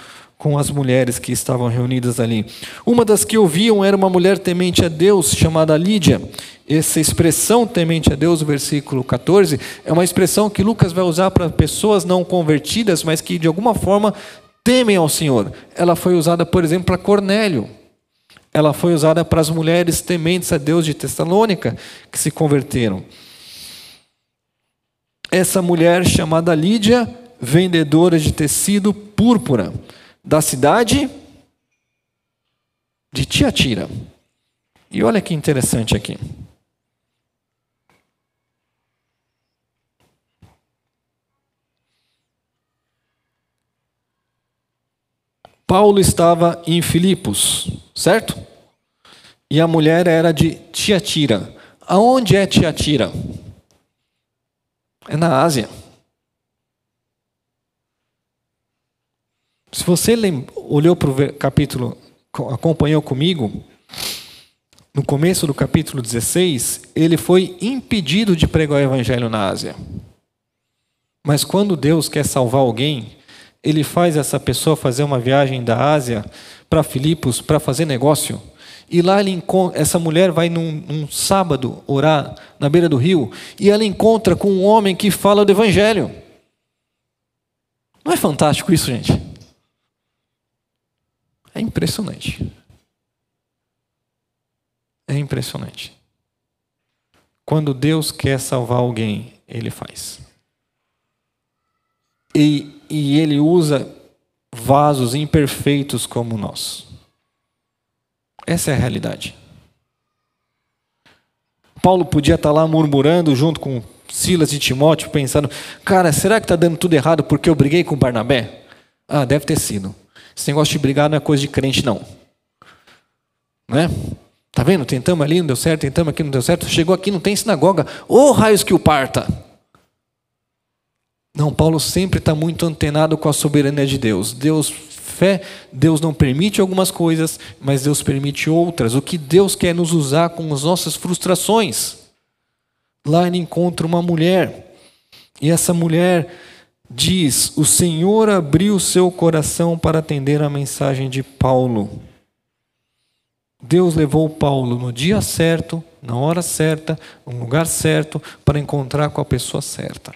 com as mulheres que estavam reunidas ali. Uma das que ouviam era uma mulher temente a Deus, chamada Lídia. Essa expressão temente a Deus, versículo 14, é uma expressão que Lucas vai usar para pessoas não convertidas, mas que de alguma forma temem ao Senhor. Ela foi usada, por exemplo, para Cornélio. Ela foi usada para as mulheres tementes a Deus de Tessalônica, que se converteram. Essa mulher chamada Lídia, vendedora de tecido púrpura. Da cidade de Tiatira. E olha que interessante aqui. Paulo estava em Filipos, certo? E a mulher era de Tiatira. Aonde é Tiatira? É na Ásia. Se você olhou para o capítulo, acompanhou comigo, no começo do capítulo 16, ele foi impedido de pregar o evangelho na Ásia. Mas quando Deus quer salvar alguém, ele faz essa pessoa fazer uma viagem da Ásia para Filipos para fazer negócio. E lá ele essa mulher vai num, num, sábado orar na beira do rio e ela encontra com um homem que fala do Evangelho. Não é fantástico isso, gente? É impressionante. É impressionante. Quando Deus quer salvar alguém, Ele faz. E, e Ele usa vasos imperfeitos como nós. Essa é a realidade. Paulo podia estar lá murmurando junto com Silas e Timóteo, pensando: cara, será que está dando tudo errado porque eu briguei com Barnabé? Ah, deve ter sido. Esse negócio de brigar não é coisa de crente, não. Né? Tá vendo? Tentamos ali, não deu certo, tentamos aqui, não deu certo. Chegou aqui, não tem sinagoga. Ô oh, raios que o parta! Não, Paulo sempre está muito antenado com a soberania de Deus. Deus, fé, Deus não permite algumas coisas, mas Deus permite outras. O que Deus quer nos usar com as nossas frustrações. Lá ele encontra uma mulher, e essa mulher diz: O Senhor abriu seu coração para atender a mensagem de Paulo. Deus levou Paulo no dia certo, na hora certa, no lugar certo, para encontrar com a pessoa certa.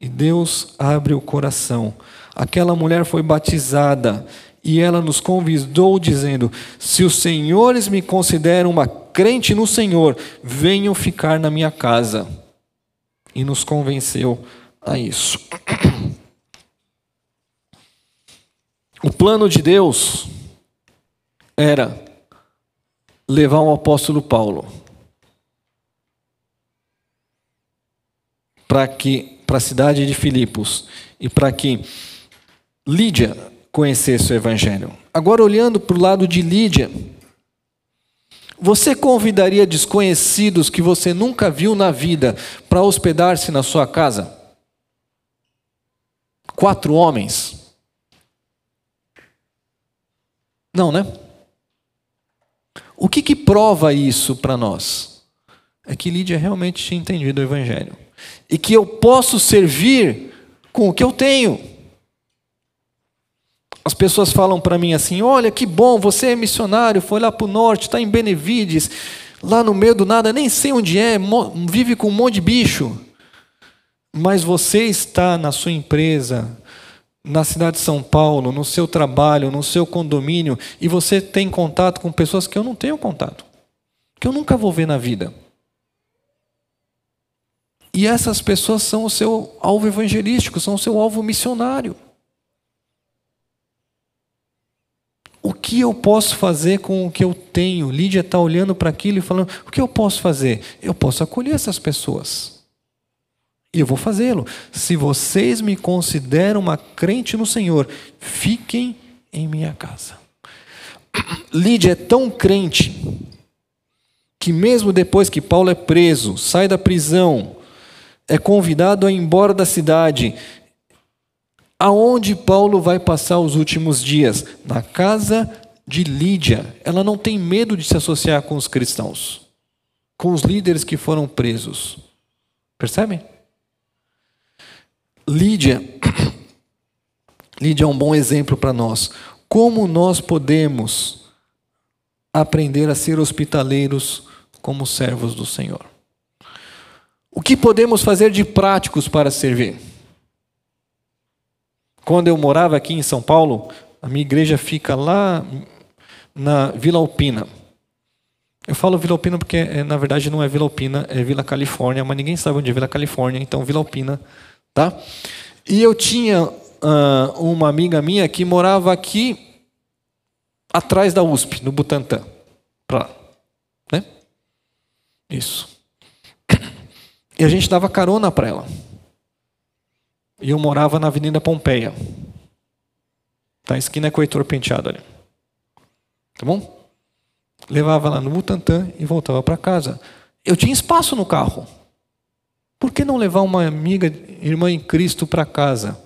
E Deus abre o coração. Aquela mulher foi batizada e ela nos convidou, dizendo: Se os senhores me consideram uma crente no Senhor, venham ficar na minha casa. E nos convenceu a isso. O plano de Deus era levar o apóstolo Paulo para que para a cidade de Filipos e para que Lídia conhecesse o evangelho. Agora olhando para o lado de Lídia, você convidaria desconhecidos que você nunca viu na vida para hospedar-se na sua casa? Quatro homens? Não, né? O que, que prova isso para nós? É que Lídia realmente tinha entendido o Evangelho. E que eu posso servir com o que eu tenho. As pessoas falam para mim assim: olha que bom, você é missionário, foi lá para o norte, está em Benevides, lá no meio do nada, nem sei onde é, vive com um monte de bicho. Mas você está na sua empresa, na cidade de São Paulo, no seu trabalho, no seu condomínio, e você tem contato com pessoas que eu não tenho contato, que eu nunca vou ver na vida. E essas pessoas são o seu alvo evangelístico, são o seu alvo missionário. O que eu posso fazer com o que eu tenho? Lídia está olhando para aquilo e falando: o que eu posso fazer? Eu posso acolher essas pessoas. E eu vou fazê-lo. Se vocês me consideram uma crente no Senhor, fiquem em minha casa. Lídia é tão crente que, mesmo depois que Paulo é preso, sai da prisão, é convidado a ir embora da cidade, aonde Paulo vai passar os últimos dias? Na casa de Lídia. Ela não tem medo de se associar com os cristãos, com os líderes que foram presos. Percebem? Lídia, Lídia é um bom exemplo para nós. Como nós podemos aprender a ser hospitaleiros como servos do Senhor? O que podemos fazer de práticos para servir? Quando eu morava aqui em São Paulo, a minha igreja fica lá na Vila Alpina. Eu falo Vila Alpina porque, eh, na verdade, não é Vila Alpina, é Vila Califórnia, mas ninguém sabe onde é Vila Califórnia, então Vila Alpina Tá? E eu tinha uh, uma amiga minha que morava aqui atrás da USP, no Butantã. Né? Isso. E a gente dava carona para ela. E eu morava na Avenida Pompeia. Tá, a esquina com o Heitor Penteado ali. Tá bom? Levava lá no Butantã e voltava para casa. Eu tinha espaço no carro. Por que não levar uma amiga, irmã em Cristo para casa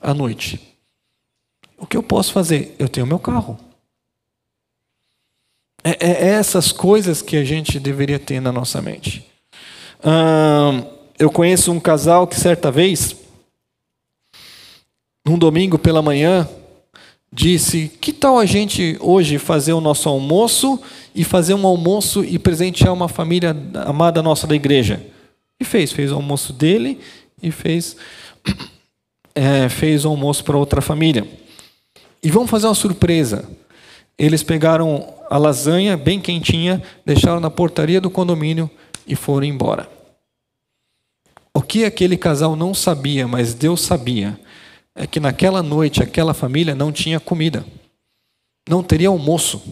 à noite? O que eu posso fazer? Eu tenho meu carro. É, é, é essas coisas que a gente deveria ter na nossa mente. Hum, eu conheço um casal que certa vez, num domingo pela manhã, disse: Que tal a gente hoje fazer o nosso almoço e fazer um almoço e presentear uma família amada nossa da igreja? E fez, fez o almoço dele e fez, é, fez o almoço para outra família. E vamos fazer uma surpresa. Eles pegaram a lasanha bem quentinha, deixaram na portaria do condomínio e foram embora. O que aquele casal não sabia, mas Deus sabia, é que naquela noite aquela família não tinha comida, não teria almoço.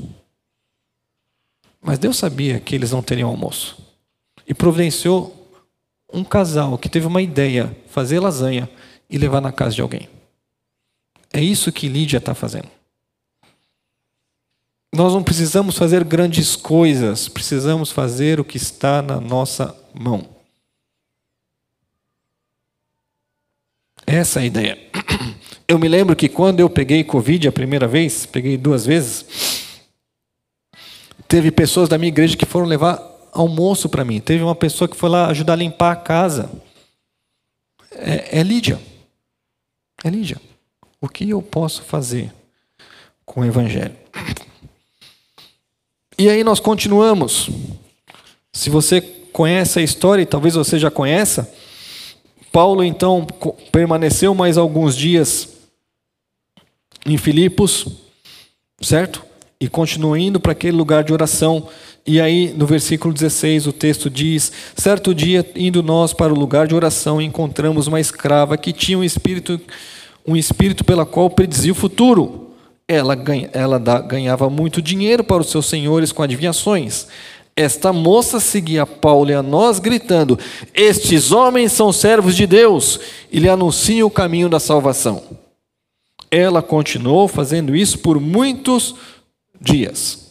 Mas Deus sabia que eles não teriam almoço e providenciou um casal que teve uma ideia, fazer lasanha e levar na casa de alguém. É isso que Lídia está fazendo. Nós não precisamos fazer grandes coisas, precisamos fazer o que está na nossa mão. Essa é a ideia. Eu me lembro que quando eu peguei Covid a primeira vez, peguei duas vezes, teve pessoas da minha igreja que foram levar almoço para mim. Teve uma pessoa que foi lá ajudar a limpar a casa. É, é Lídia. É Lídia. O que eu posso fazer com o Evangelho? E aí nós continuamos. Se você conhece a história, e talvez você já conheça, Paulo então permaneceu mais alguns dias em Filipos, certo? E continuou indo para aquele lugar de oração. E aí, no versículo 16, o texto diz: Certo dia, indo nós para o lugar de oração, encontramos uma escrava que tinha um espírito, um espírito pela qual predizia o futuro. Ela, ganha, ela ganhava muito dinheiro para os seus senhores com adivinhações. Esta moça seguia Paulo e a nós, gritando: Estes homens são servos de Deus e lhe anunciam o caminho da salvação. Ela continuou fazendo isso por muitos dias.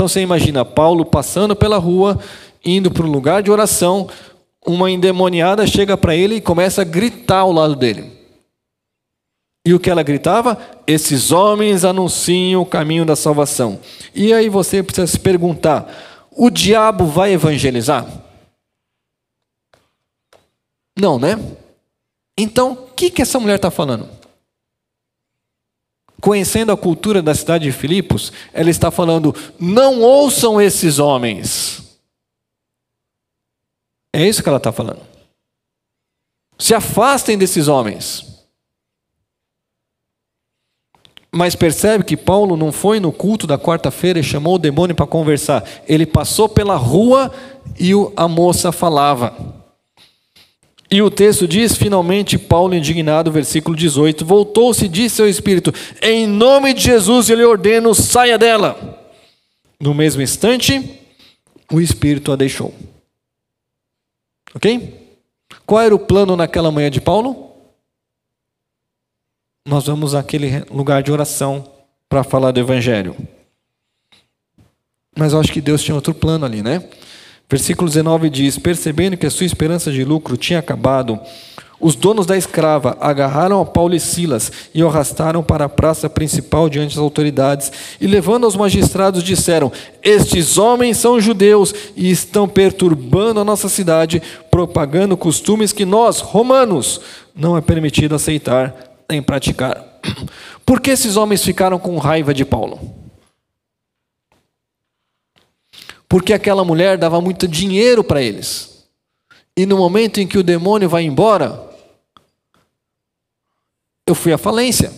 Então você imagina Paulo passando pela rua, indo para um lugar de oração, uma endemoniada chega para ele e começa a gritar ao lado dele. E o que ela gritava? Esses homens anunciam o caminho da salvação. E aí você precisa se perguntar: o diabo vai evangelizar? Não, né? Então, o que, que essa mulher está falando? Conhecendo a cultura da cidade de Filipos, ela está falando: não ouçam esses homens. É isso que ela está falando. Se afastem desses homens. Mas percebe que Paulo não foi no culto da quarta-feira e chamou o demônio para conversar. Ele passou pela rua e a moça falava. E o texto diz: finalmente, Paulo, indignado, versículo 18, voltou-se e disse ao espírito: Em nome de Jesus eu lhe ordeno, saia dela. No mesmo instante, o espírito a deixou. Ok? Qual era o plano naquela manhã de Paulo? nós vamos àquele lugar de oração para falar do Evangelho. Mas eu acho que Deus tinha outro plano ali, né? Versículo 19 diz: Percebendo que a sua esperança de lucro tinha acabado, os donos da escrava agarraram a Paulo e Silas e o arrastaram para a praça principal diante das autoridades. E levando aos magistrados, disseram: Estes homens são judeus e estão perturbando a nossa cidade, propagando costumes que nós, romanos, não é permitido aceitar em praticar. Por que esses homens ficaram com raiva de Paulo? Porque aquela mulher dava muito dinheiro para eles. E no momento em que o demônio vai embora, eu fui à falência.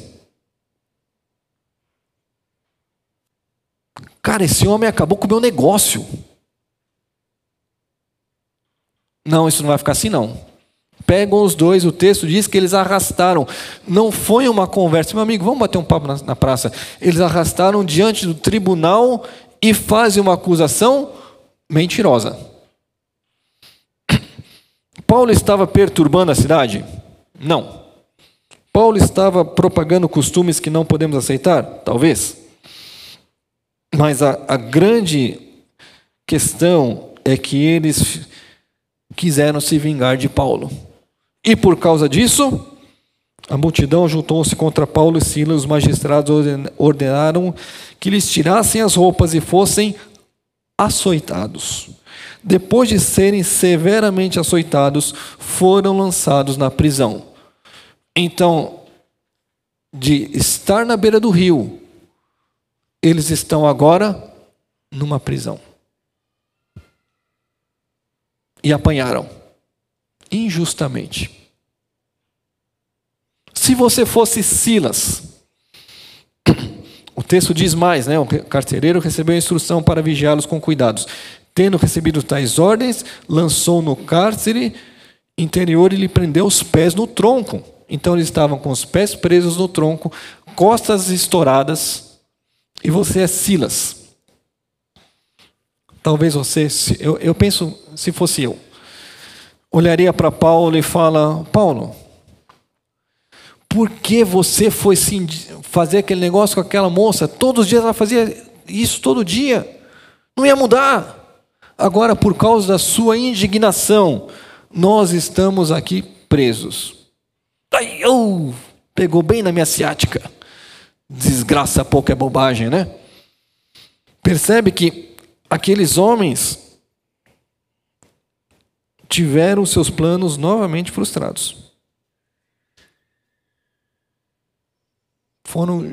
Cara, esse homem acabou com o meu negócio. Não, isso não vai ficar assim não. Pegam os dois, o texto diz que eles arrastaram. Não foi uma conversa, meu amigo, vamos bater um papo na, na praça. Eles arrastaram diante do tribunal e fazem uma acusação mentirosa. Paulo estava perturbando a cidade? Não. Paulo estava propagando costumes que não podemos aceitar? Talvez. Mas a, a grande questão é que eles quiseram se vingar de Paulo. E por causa disso, a multidão juntou-se contra Paulo e Silas. Os magistrados ordenaram que lhes tirassem as roupas e fossem açoitados. Depois de serem severamente açoitados, foram lançados na prisão. Então, de estar na beira do rio, eles estão agora numa prisão. E apanharam injustamente. Se você fosse Silas, o texto diz mais, né? O carcereiro recebeu a instrução para vigiá-los com cuidados. Tendo recebido tais ordens, lançou no cárcere interior e lhe prendeu os pés no tronco. Então eles estavam com os pés presos no tronco, costas estouradas, e você é Silas. Talvez você, eu, eu penso, se fosse eu, olharia para Paulo e fala: Paulo, por que você foi fazer aquele negócio com aquela moça? Todos os dias ela fazia isso, todo dia. Não ia mudar. Agora, por causa da sua indignação, nós estamos aqui presos. Ai, oh, pegou bem na minha ciática. Desgraça pouco é bobagem, né? Percebe que aqueles homens tiveram seus planos novamente frustrados. Foram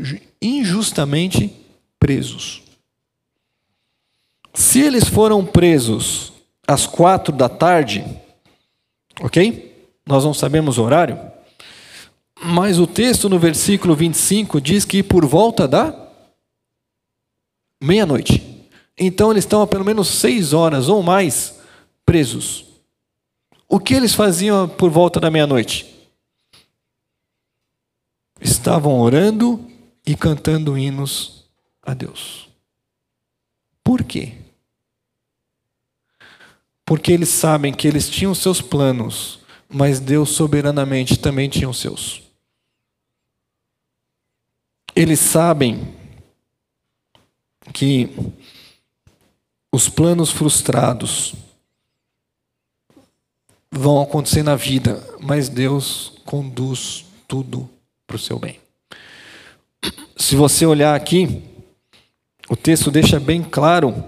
injustamente presos. Se eles foram presos às quatro da tarde, ok? Nós não sabemos o horário, mas o texto no versículo 25 diz que por volta da meia-noite. Então eles estão há pelo menos seis horas ou mais presos. O que eles faziam por volta da meia-noite? Estavam orando e cantando hinos a Deus. Por quê? Porque eles sabem que eles tinham seus planos, mas Deus soberanamente também tinha os seus. Eles sabem que os planos frustrados vão acontecer na vida, mas Deus conduz tudo para o seu bem. Se você olhar aqui, o texto deixa bem claro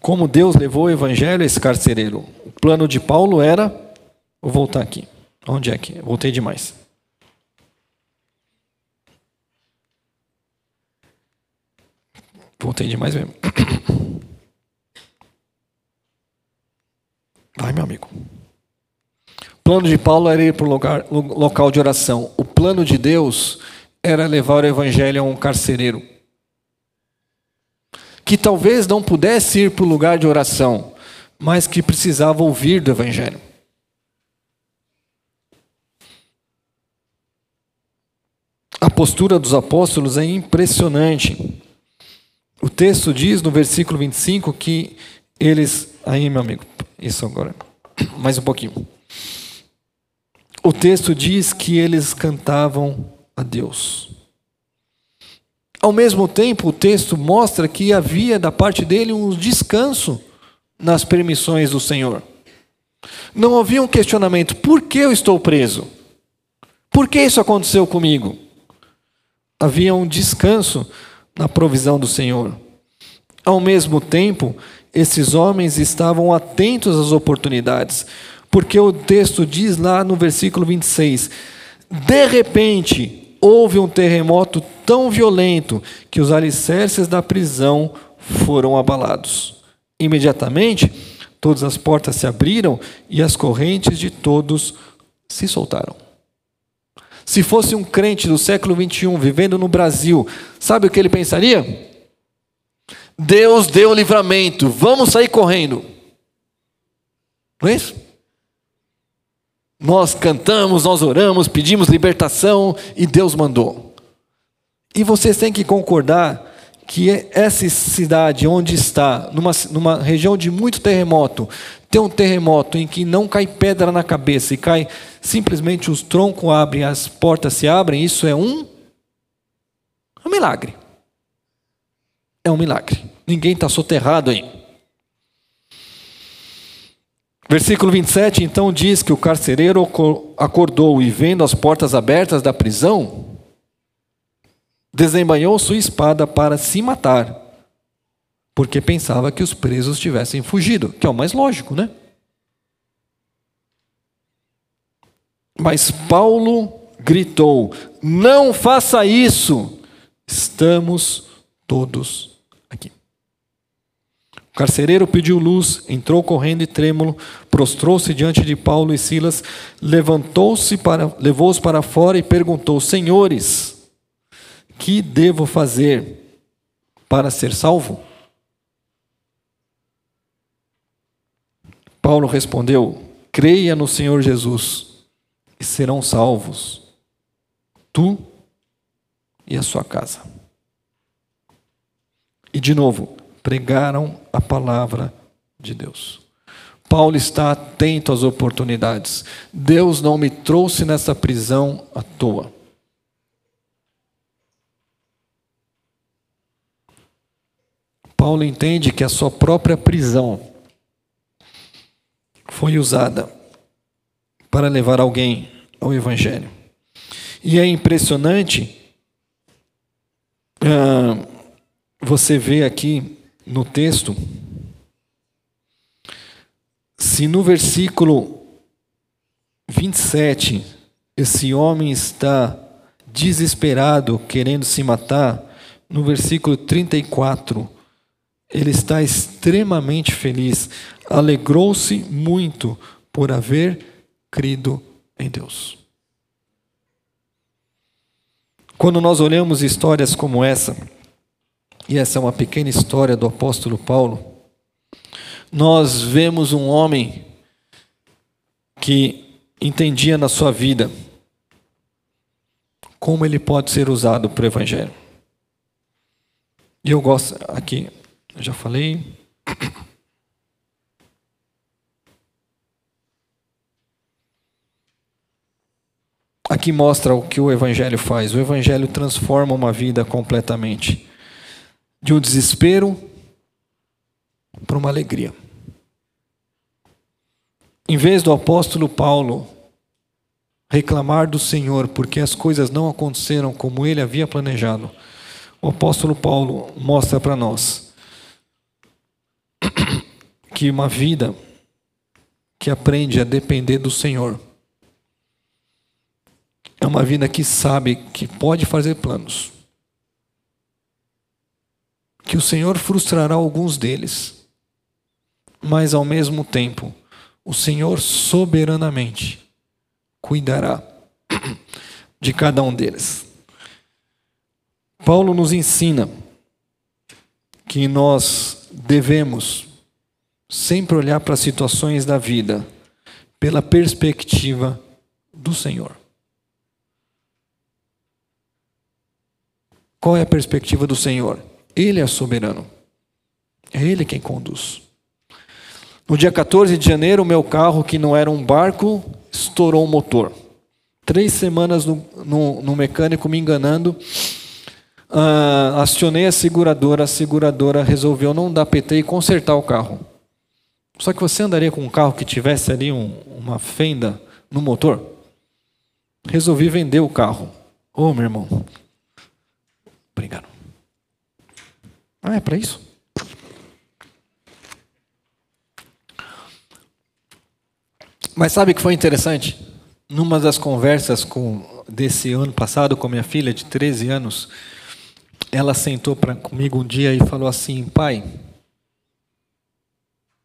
como Deus levou o evangelho a esse carcereiro. O plano de Paulo era. Vou voltar aqui. Onde é que? Voltei demais. Voltei demais mesmo. Vai, meu amigo. Plano de Paulo era ir para o local de oração. O plano de Deus era levar o evangelho a um carcereiro. Que talvez não pudesse ir para o lugar de oração, mas que precisava ouvir do evangelho. A postura dos apóstolos é impressionante. O texto diz no versículo 25 que eles. Aí, meu amigo, isso agora. Mais um pouquinho. O texto diz que eles cantavam a Deus. Ao mesmo tempo, o texto mostra que havia da parte dele um descanso nas permissões do Senhor. Não havia um questionamento: por que eu estou preso? Por que isso aconteceu comigo? Havia um descanso na provisão do Senhor. Ao mesmo tempo, esses homens estavam atentos às oportunidades, porque o texto diz lá no versículo 26: de repente houve um terremoto tão violento que os alicerces da prisão foram abalados. Imediatamente, todas as portas se abriram e as correntes de todos se soltaram. Se fosse um crente do século 21 vivendo no Brasil, sabe o que ele pensaria? Deus deu livramento, vamos sair correndo. Não é isso? Nós cantamos, nós oramos, pedimos libertação e Deus mandou. E vocês têm que concordar que essa cidade onde está, numa, numa região de muito terremoto, tem um terremoto em que não cai pedra na cabeça e cai simplesmente os troncos abrem, as portas se abrem, isso é um, é um milagre. É um milagre. Ninguém está soterrado aí. Versículo 27 então diz que o carcereiro acordou e, vendo as portas abertas da prisão, desembanhou sua espada para se matar, porque pensava que os presos tivessem fugido, que é o mais lógico, né? Mas Paulo gritou: Não faça isso, estamos todos carcereiro pediu luz, entrou correndo e trêmulo, prostrou-se diante de Paulo e Silas, levantou-se para, levou-os para fora e perguntou: Senhores, que devo fazer para ser salvo? Paulo respondeu: Creia no Senhor Jesus e serão salvos, tu e a sua casa. E de novo, pregaram a palavra de Deus. Paulo está atento às oportunidades. Deus não me trouxe nessa prisão à toa. Paulo entende que a sua própria prisão foi usada para levar alguém ao Evangelho. E é impressionante ah, você vê aqui no texto, se no versículo 27 esse homem está desesperado, querendo se matar, no versículo 34 ele está extremamente feliz, alegrou-se muito por haver crido em Deus. Quando nós olhamos histórias como essa, e essa é uma pequena história do apóstolo Paulo, nós vemos um homem que entendia na sua vida como ele pode ser usado para o Evangelho. E eu gosto, aqui, já falei. Aqui mostra o que o Evangelho faz. O Evangelho transforma uma vida completamente. De um desespero para uma alegria. Em vez do apóstolo Paulo reclamar do Senhor porque as coisas não aconteceram como ele havia planejado, o apóstolo Paulo mostra para nós que uma vida que aprende a depender do Senhor é uma vida que sabe que pode fazer planos. Que o Senhor frustrará alguns deles, mas ao mesmo tempo, o Senhor soberanamente cuidará de cada um deles. Paulo nos ensina que nós devemos sempre olhar para as situações da vida pela perspectiva do Senhor. Qual é a perspectiva do Senhor? Ele é soberano. É Ele quem conduz. No dia 14 de janeiro, o meu carro, que não era um barco, estourou o motor. Três semanas no, no, no mecânico me enganando. Uh, acionei a seguradora, a seguradora resolveu não dar PT e consertar o carro. Só que você andaria com um carro que tivesse ali um, uma fenda no motor? Resolvi vender o carro. Ô, oh, meu irmão, Obrigado. Ah, é para isso? Mas sabe o que foi interessante? Numa das conversas com, desse ano passado com minha filha de 13 anos, ela sentou pra, comigo um dia e falou assim: Pai,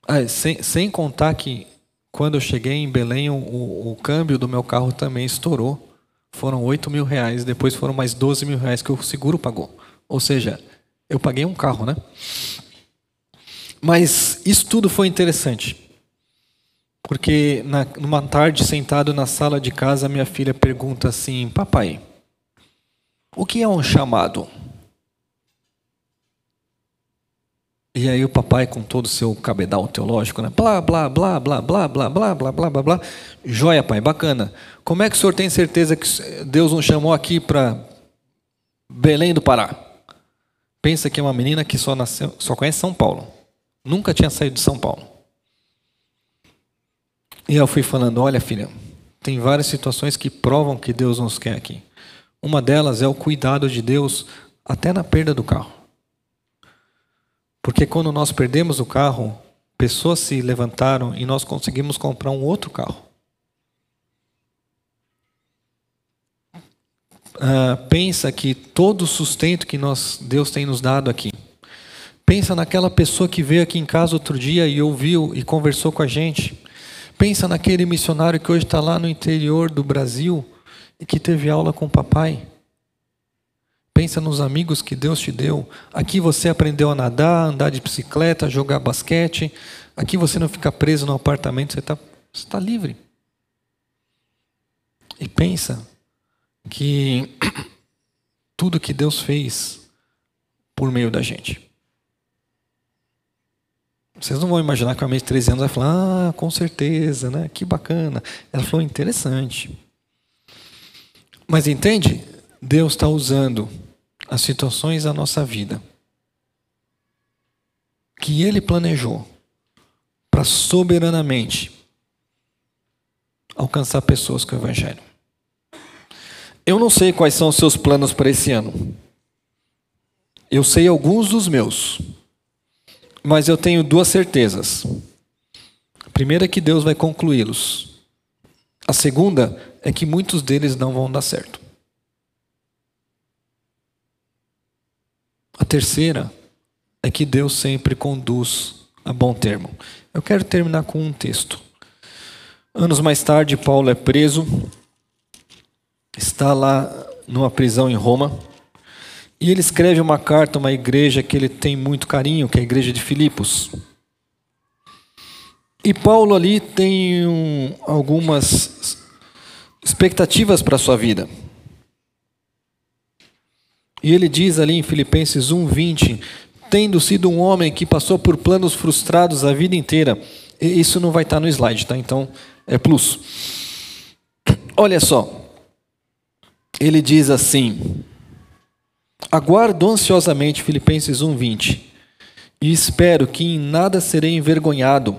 ah, sem, sem contar que quando eu cheguei em Belém, o, o, câmbio do meu carro também estourou foram 8 mil reais, depois foram mais 12 mil reais que o seguro pagou. Ou seja, eu paguei um carro, né? Mas isso tudo foi interessante. Porque na, numa tarde, sentado na sala de casa, minha filha pergunta assim: Papai, o que é um chamado? E aí o papai, com todo o seu cabedal teológico, né? Blá, blá, blá, blá, blá, blá, blá, blá, blá, blá, blá. Joia, pai, bacana. Como é que o senhor tem certeza que Deus nos chamou aqui para Belém do Pará? Pensa que é uma menina que só nasceu, só conhece São Paulo. Nunca tinha saído de São Paulo. E eu fui falando, olha filha, tem várias situações que provam que Deus nos quer aqui. Uma delas é o cuidado de Deus até na perda do carro. Porque quando nós perdemos o carro, pessoas se levantaram e nós conseguimos comprar um outro carro. Uh, pensa que todo o sustento que nós, Deus tem nos dado aqui. Pensa naquela pessoa que veio aqui em casa outro dia e ouviu e conversou com a gente. Pensa naquele missionário que hoje está lá no interior do Brasil e que teve aula com o papai. Pensa nos amigos que Deus te deu. Aqui você aprendeu a nadar, andar de bicicleta, jogar basquete. Aqui você não fica preso no apartamento, você está você tá livre. E pensa que tudo que Deus fez por meio da gente. Vocês não vão imaginar que a mãe de 13 anos vai falar, ah, com certeza, né? Que bacana. Ela falou, interessante. Mas entende? Deus está usando as situações da nossa vida que Ele planejou para soberanamente alcançar pessoas com o Evangelho. Eu não sei quais são os seus planos para esse ano. Eu sei alguns dos meus. Mas eu tenho duas certezas. A primeira é que Deus vai concluí-los. A segunda é que muitos deles não vão dar certo. A terceira é que Deus sempre conduz a bom termo. Eu quero terminar com um texto. Anos mais tarde, Paulo é preso, está lá numa prisão em Roma, e ele escreve uma carta a uma igreja que ele tem muito carinho, que é a igreja de Filipos. E Paulo ali tem um, algumas expectativas para a sua vida. E ele diz ali em Filipenses 1:20, tendo sido um homem que passou por planos frustrados a vida inteira. E isso não vai estar no slide, tá? Então é plus. Olha só. Ele diz assim: Aguardo ansiosamente Filipenses 1:20 e espero que em nada serei envergonhado.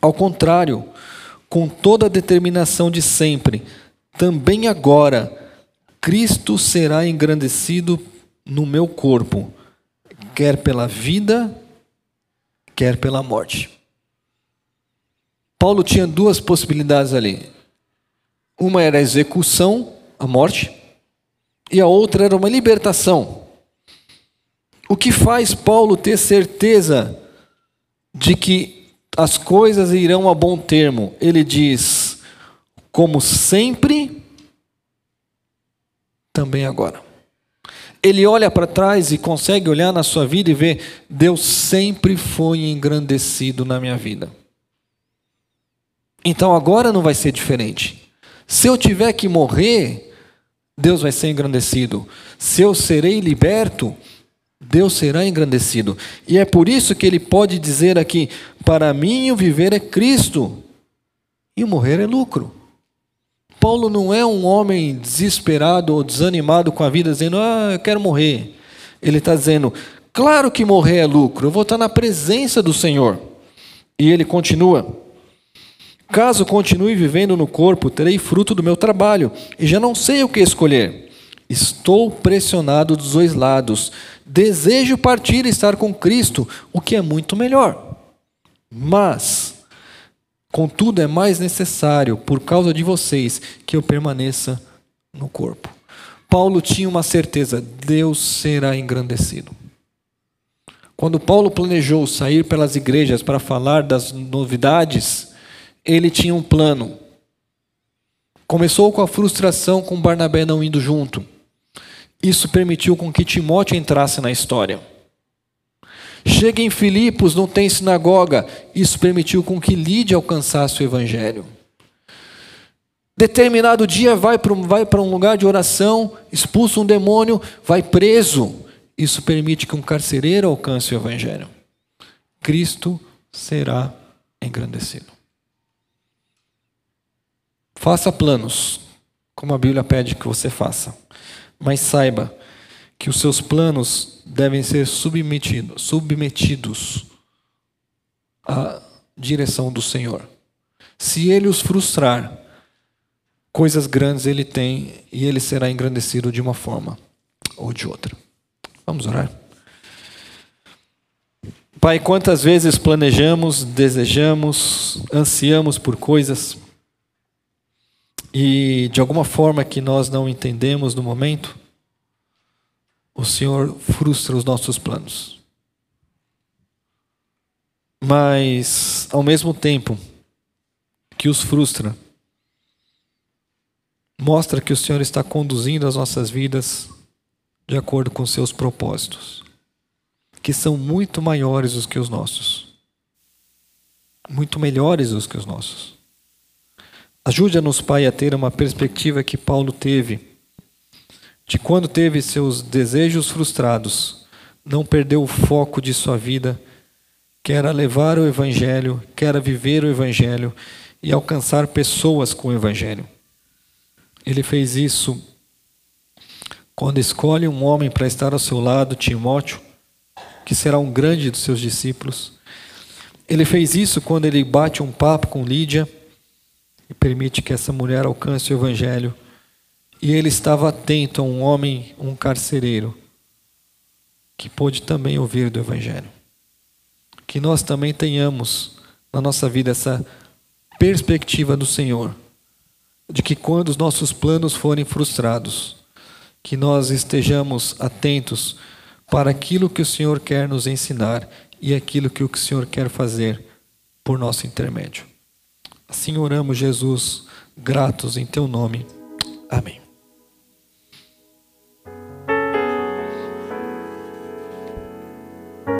Ao contrário, com toda a determinação de sempre, também agora Cristo será engrandecido no meu corpo, quer pela vida, quer pela morte. Paulo tinha duas possibilidades ali. Uma era a execução, a morte, e a outra era uma libertação. O que faz Paulo ter certeza de que as coisas irão a bom termo? Ele diz: como sempre, também agora. Ele olha para trás e consegue olhar na sua vida e ver: Deus sempre foi engrandecido na minha vida. Então agora não vai ser diferente. Se eu tiver que morrer, Deus vai ser engrandecido. Se eu serei liberto, Deus será engrandecido. E é por isso que ele pode dizer aqui: para mim o viver é Cristo e o morrer é lucro. Paulo não é um homem desesperado ou desanimado com a vida, dizendo, ah, eu quero morrer. Ele está dizendo, claro que morrer é lucro, eu vou estar na presença do Senhor. E ele continua, caso continue vivendo no corpo, terei fruto do meu trabalho, e já não sei o que escolher. Estou pressionado dos dois lados. Desejo partir e estar com Cristo, o que é muito melhor. Mas Contudo, é mais necessário, por causa de vocês, que eu permaneça no corpo. Paulo tinha uma certeza: Deus será engrandecido. Quando Paulo planejou sair pelas igrejas para falar das novidades, ele tinha um plano. Começou com a frustração com Barnabé não indo junto. Isso permitiu com que Timóteo entrasse na história. Chega em Filipos, não tem sinagoga. Isso permitiu com que Lídia alcançasse o evangelho. Determinado dia vai para um, lugar de oração, expulsa um demônio, vai preso. Isso permite que um carcereiro alcance o evangelho. Cristo será engrandecido. Faça planos, como a Bíblia pede que você faça, mas saiba que os seus planos devem ser submetidos, submetidos à direção do Senhor. Se ele os frustrar, coisas grandes ele tem e ele será engrandecido de uma forma ou de outra. Vamos orar. Pai, quantas vezes planejamos, desejamos, ansiamos por coisas e de alguma forma que nós não entendemos no momento, o Senhor frustra os nossos planos. Mas, ao mesmo tempo que os frustra, mostra que o Senhor está conduzindo as nossas vidas de acordo com seus propósitos, que são muito maiores do que os nossos, muito melhores do que os nossos. Ajude-nos, Pai, a ter uma perspectiva que Paulo teve de quando teve seus desejos frustrados, não perdeu o foco de sua vida, que era levar o Evangelho, que era viver o Evangelho e alcançar pessoas com o Evangelho. Ele fez isso quando escolhe um homem para estar ao seu lado, Timóteo, que será um grande dos seus discípulos. Ele fez isso quando ele bate um papo com Lídia e permite que essa mulher alcance o Evangelho e ele estava atento a um homem, um carcereiro, que pôde também ouvir do Evangelho. Que nós também tenhamos na nossa vida essa perspectiva do Senhor, de que quando os nossos planos forem frustrados, que nós estejamos atentos para aquilo que o Senhor quer nos ensinar e aquilo que o Senhor quer fazer por nosso intermédio. Assim Jesus, gratos em teu nome. Amém.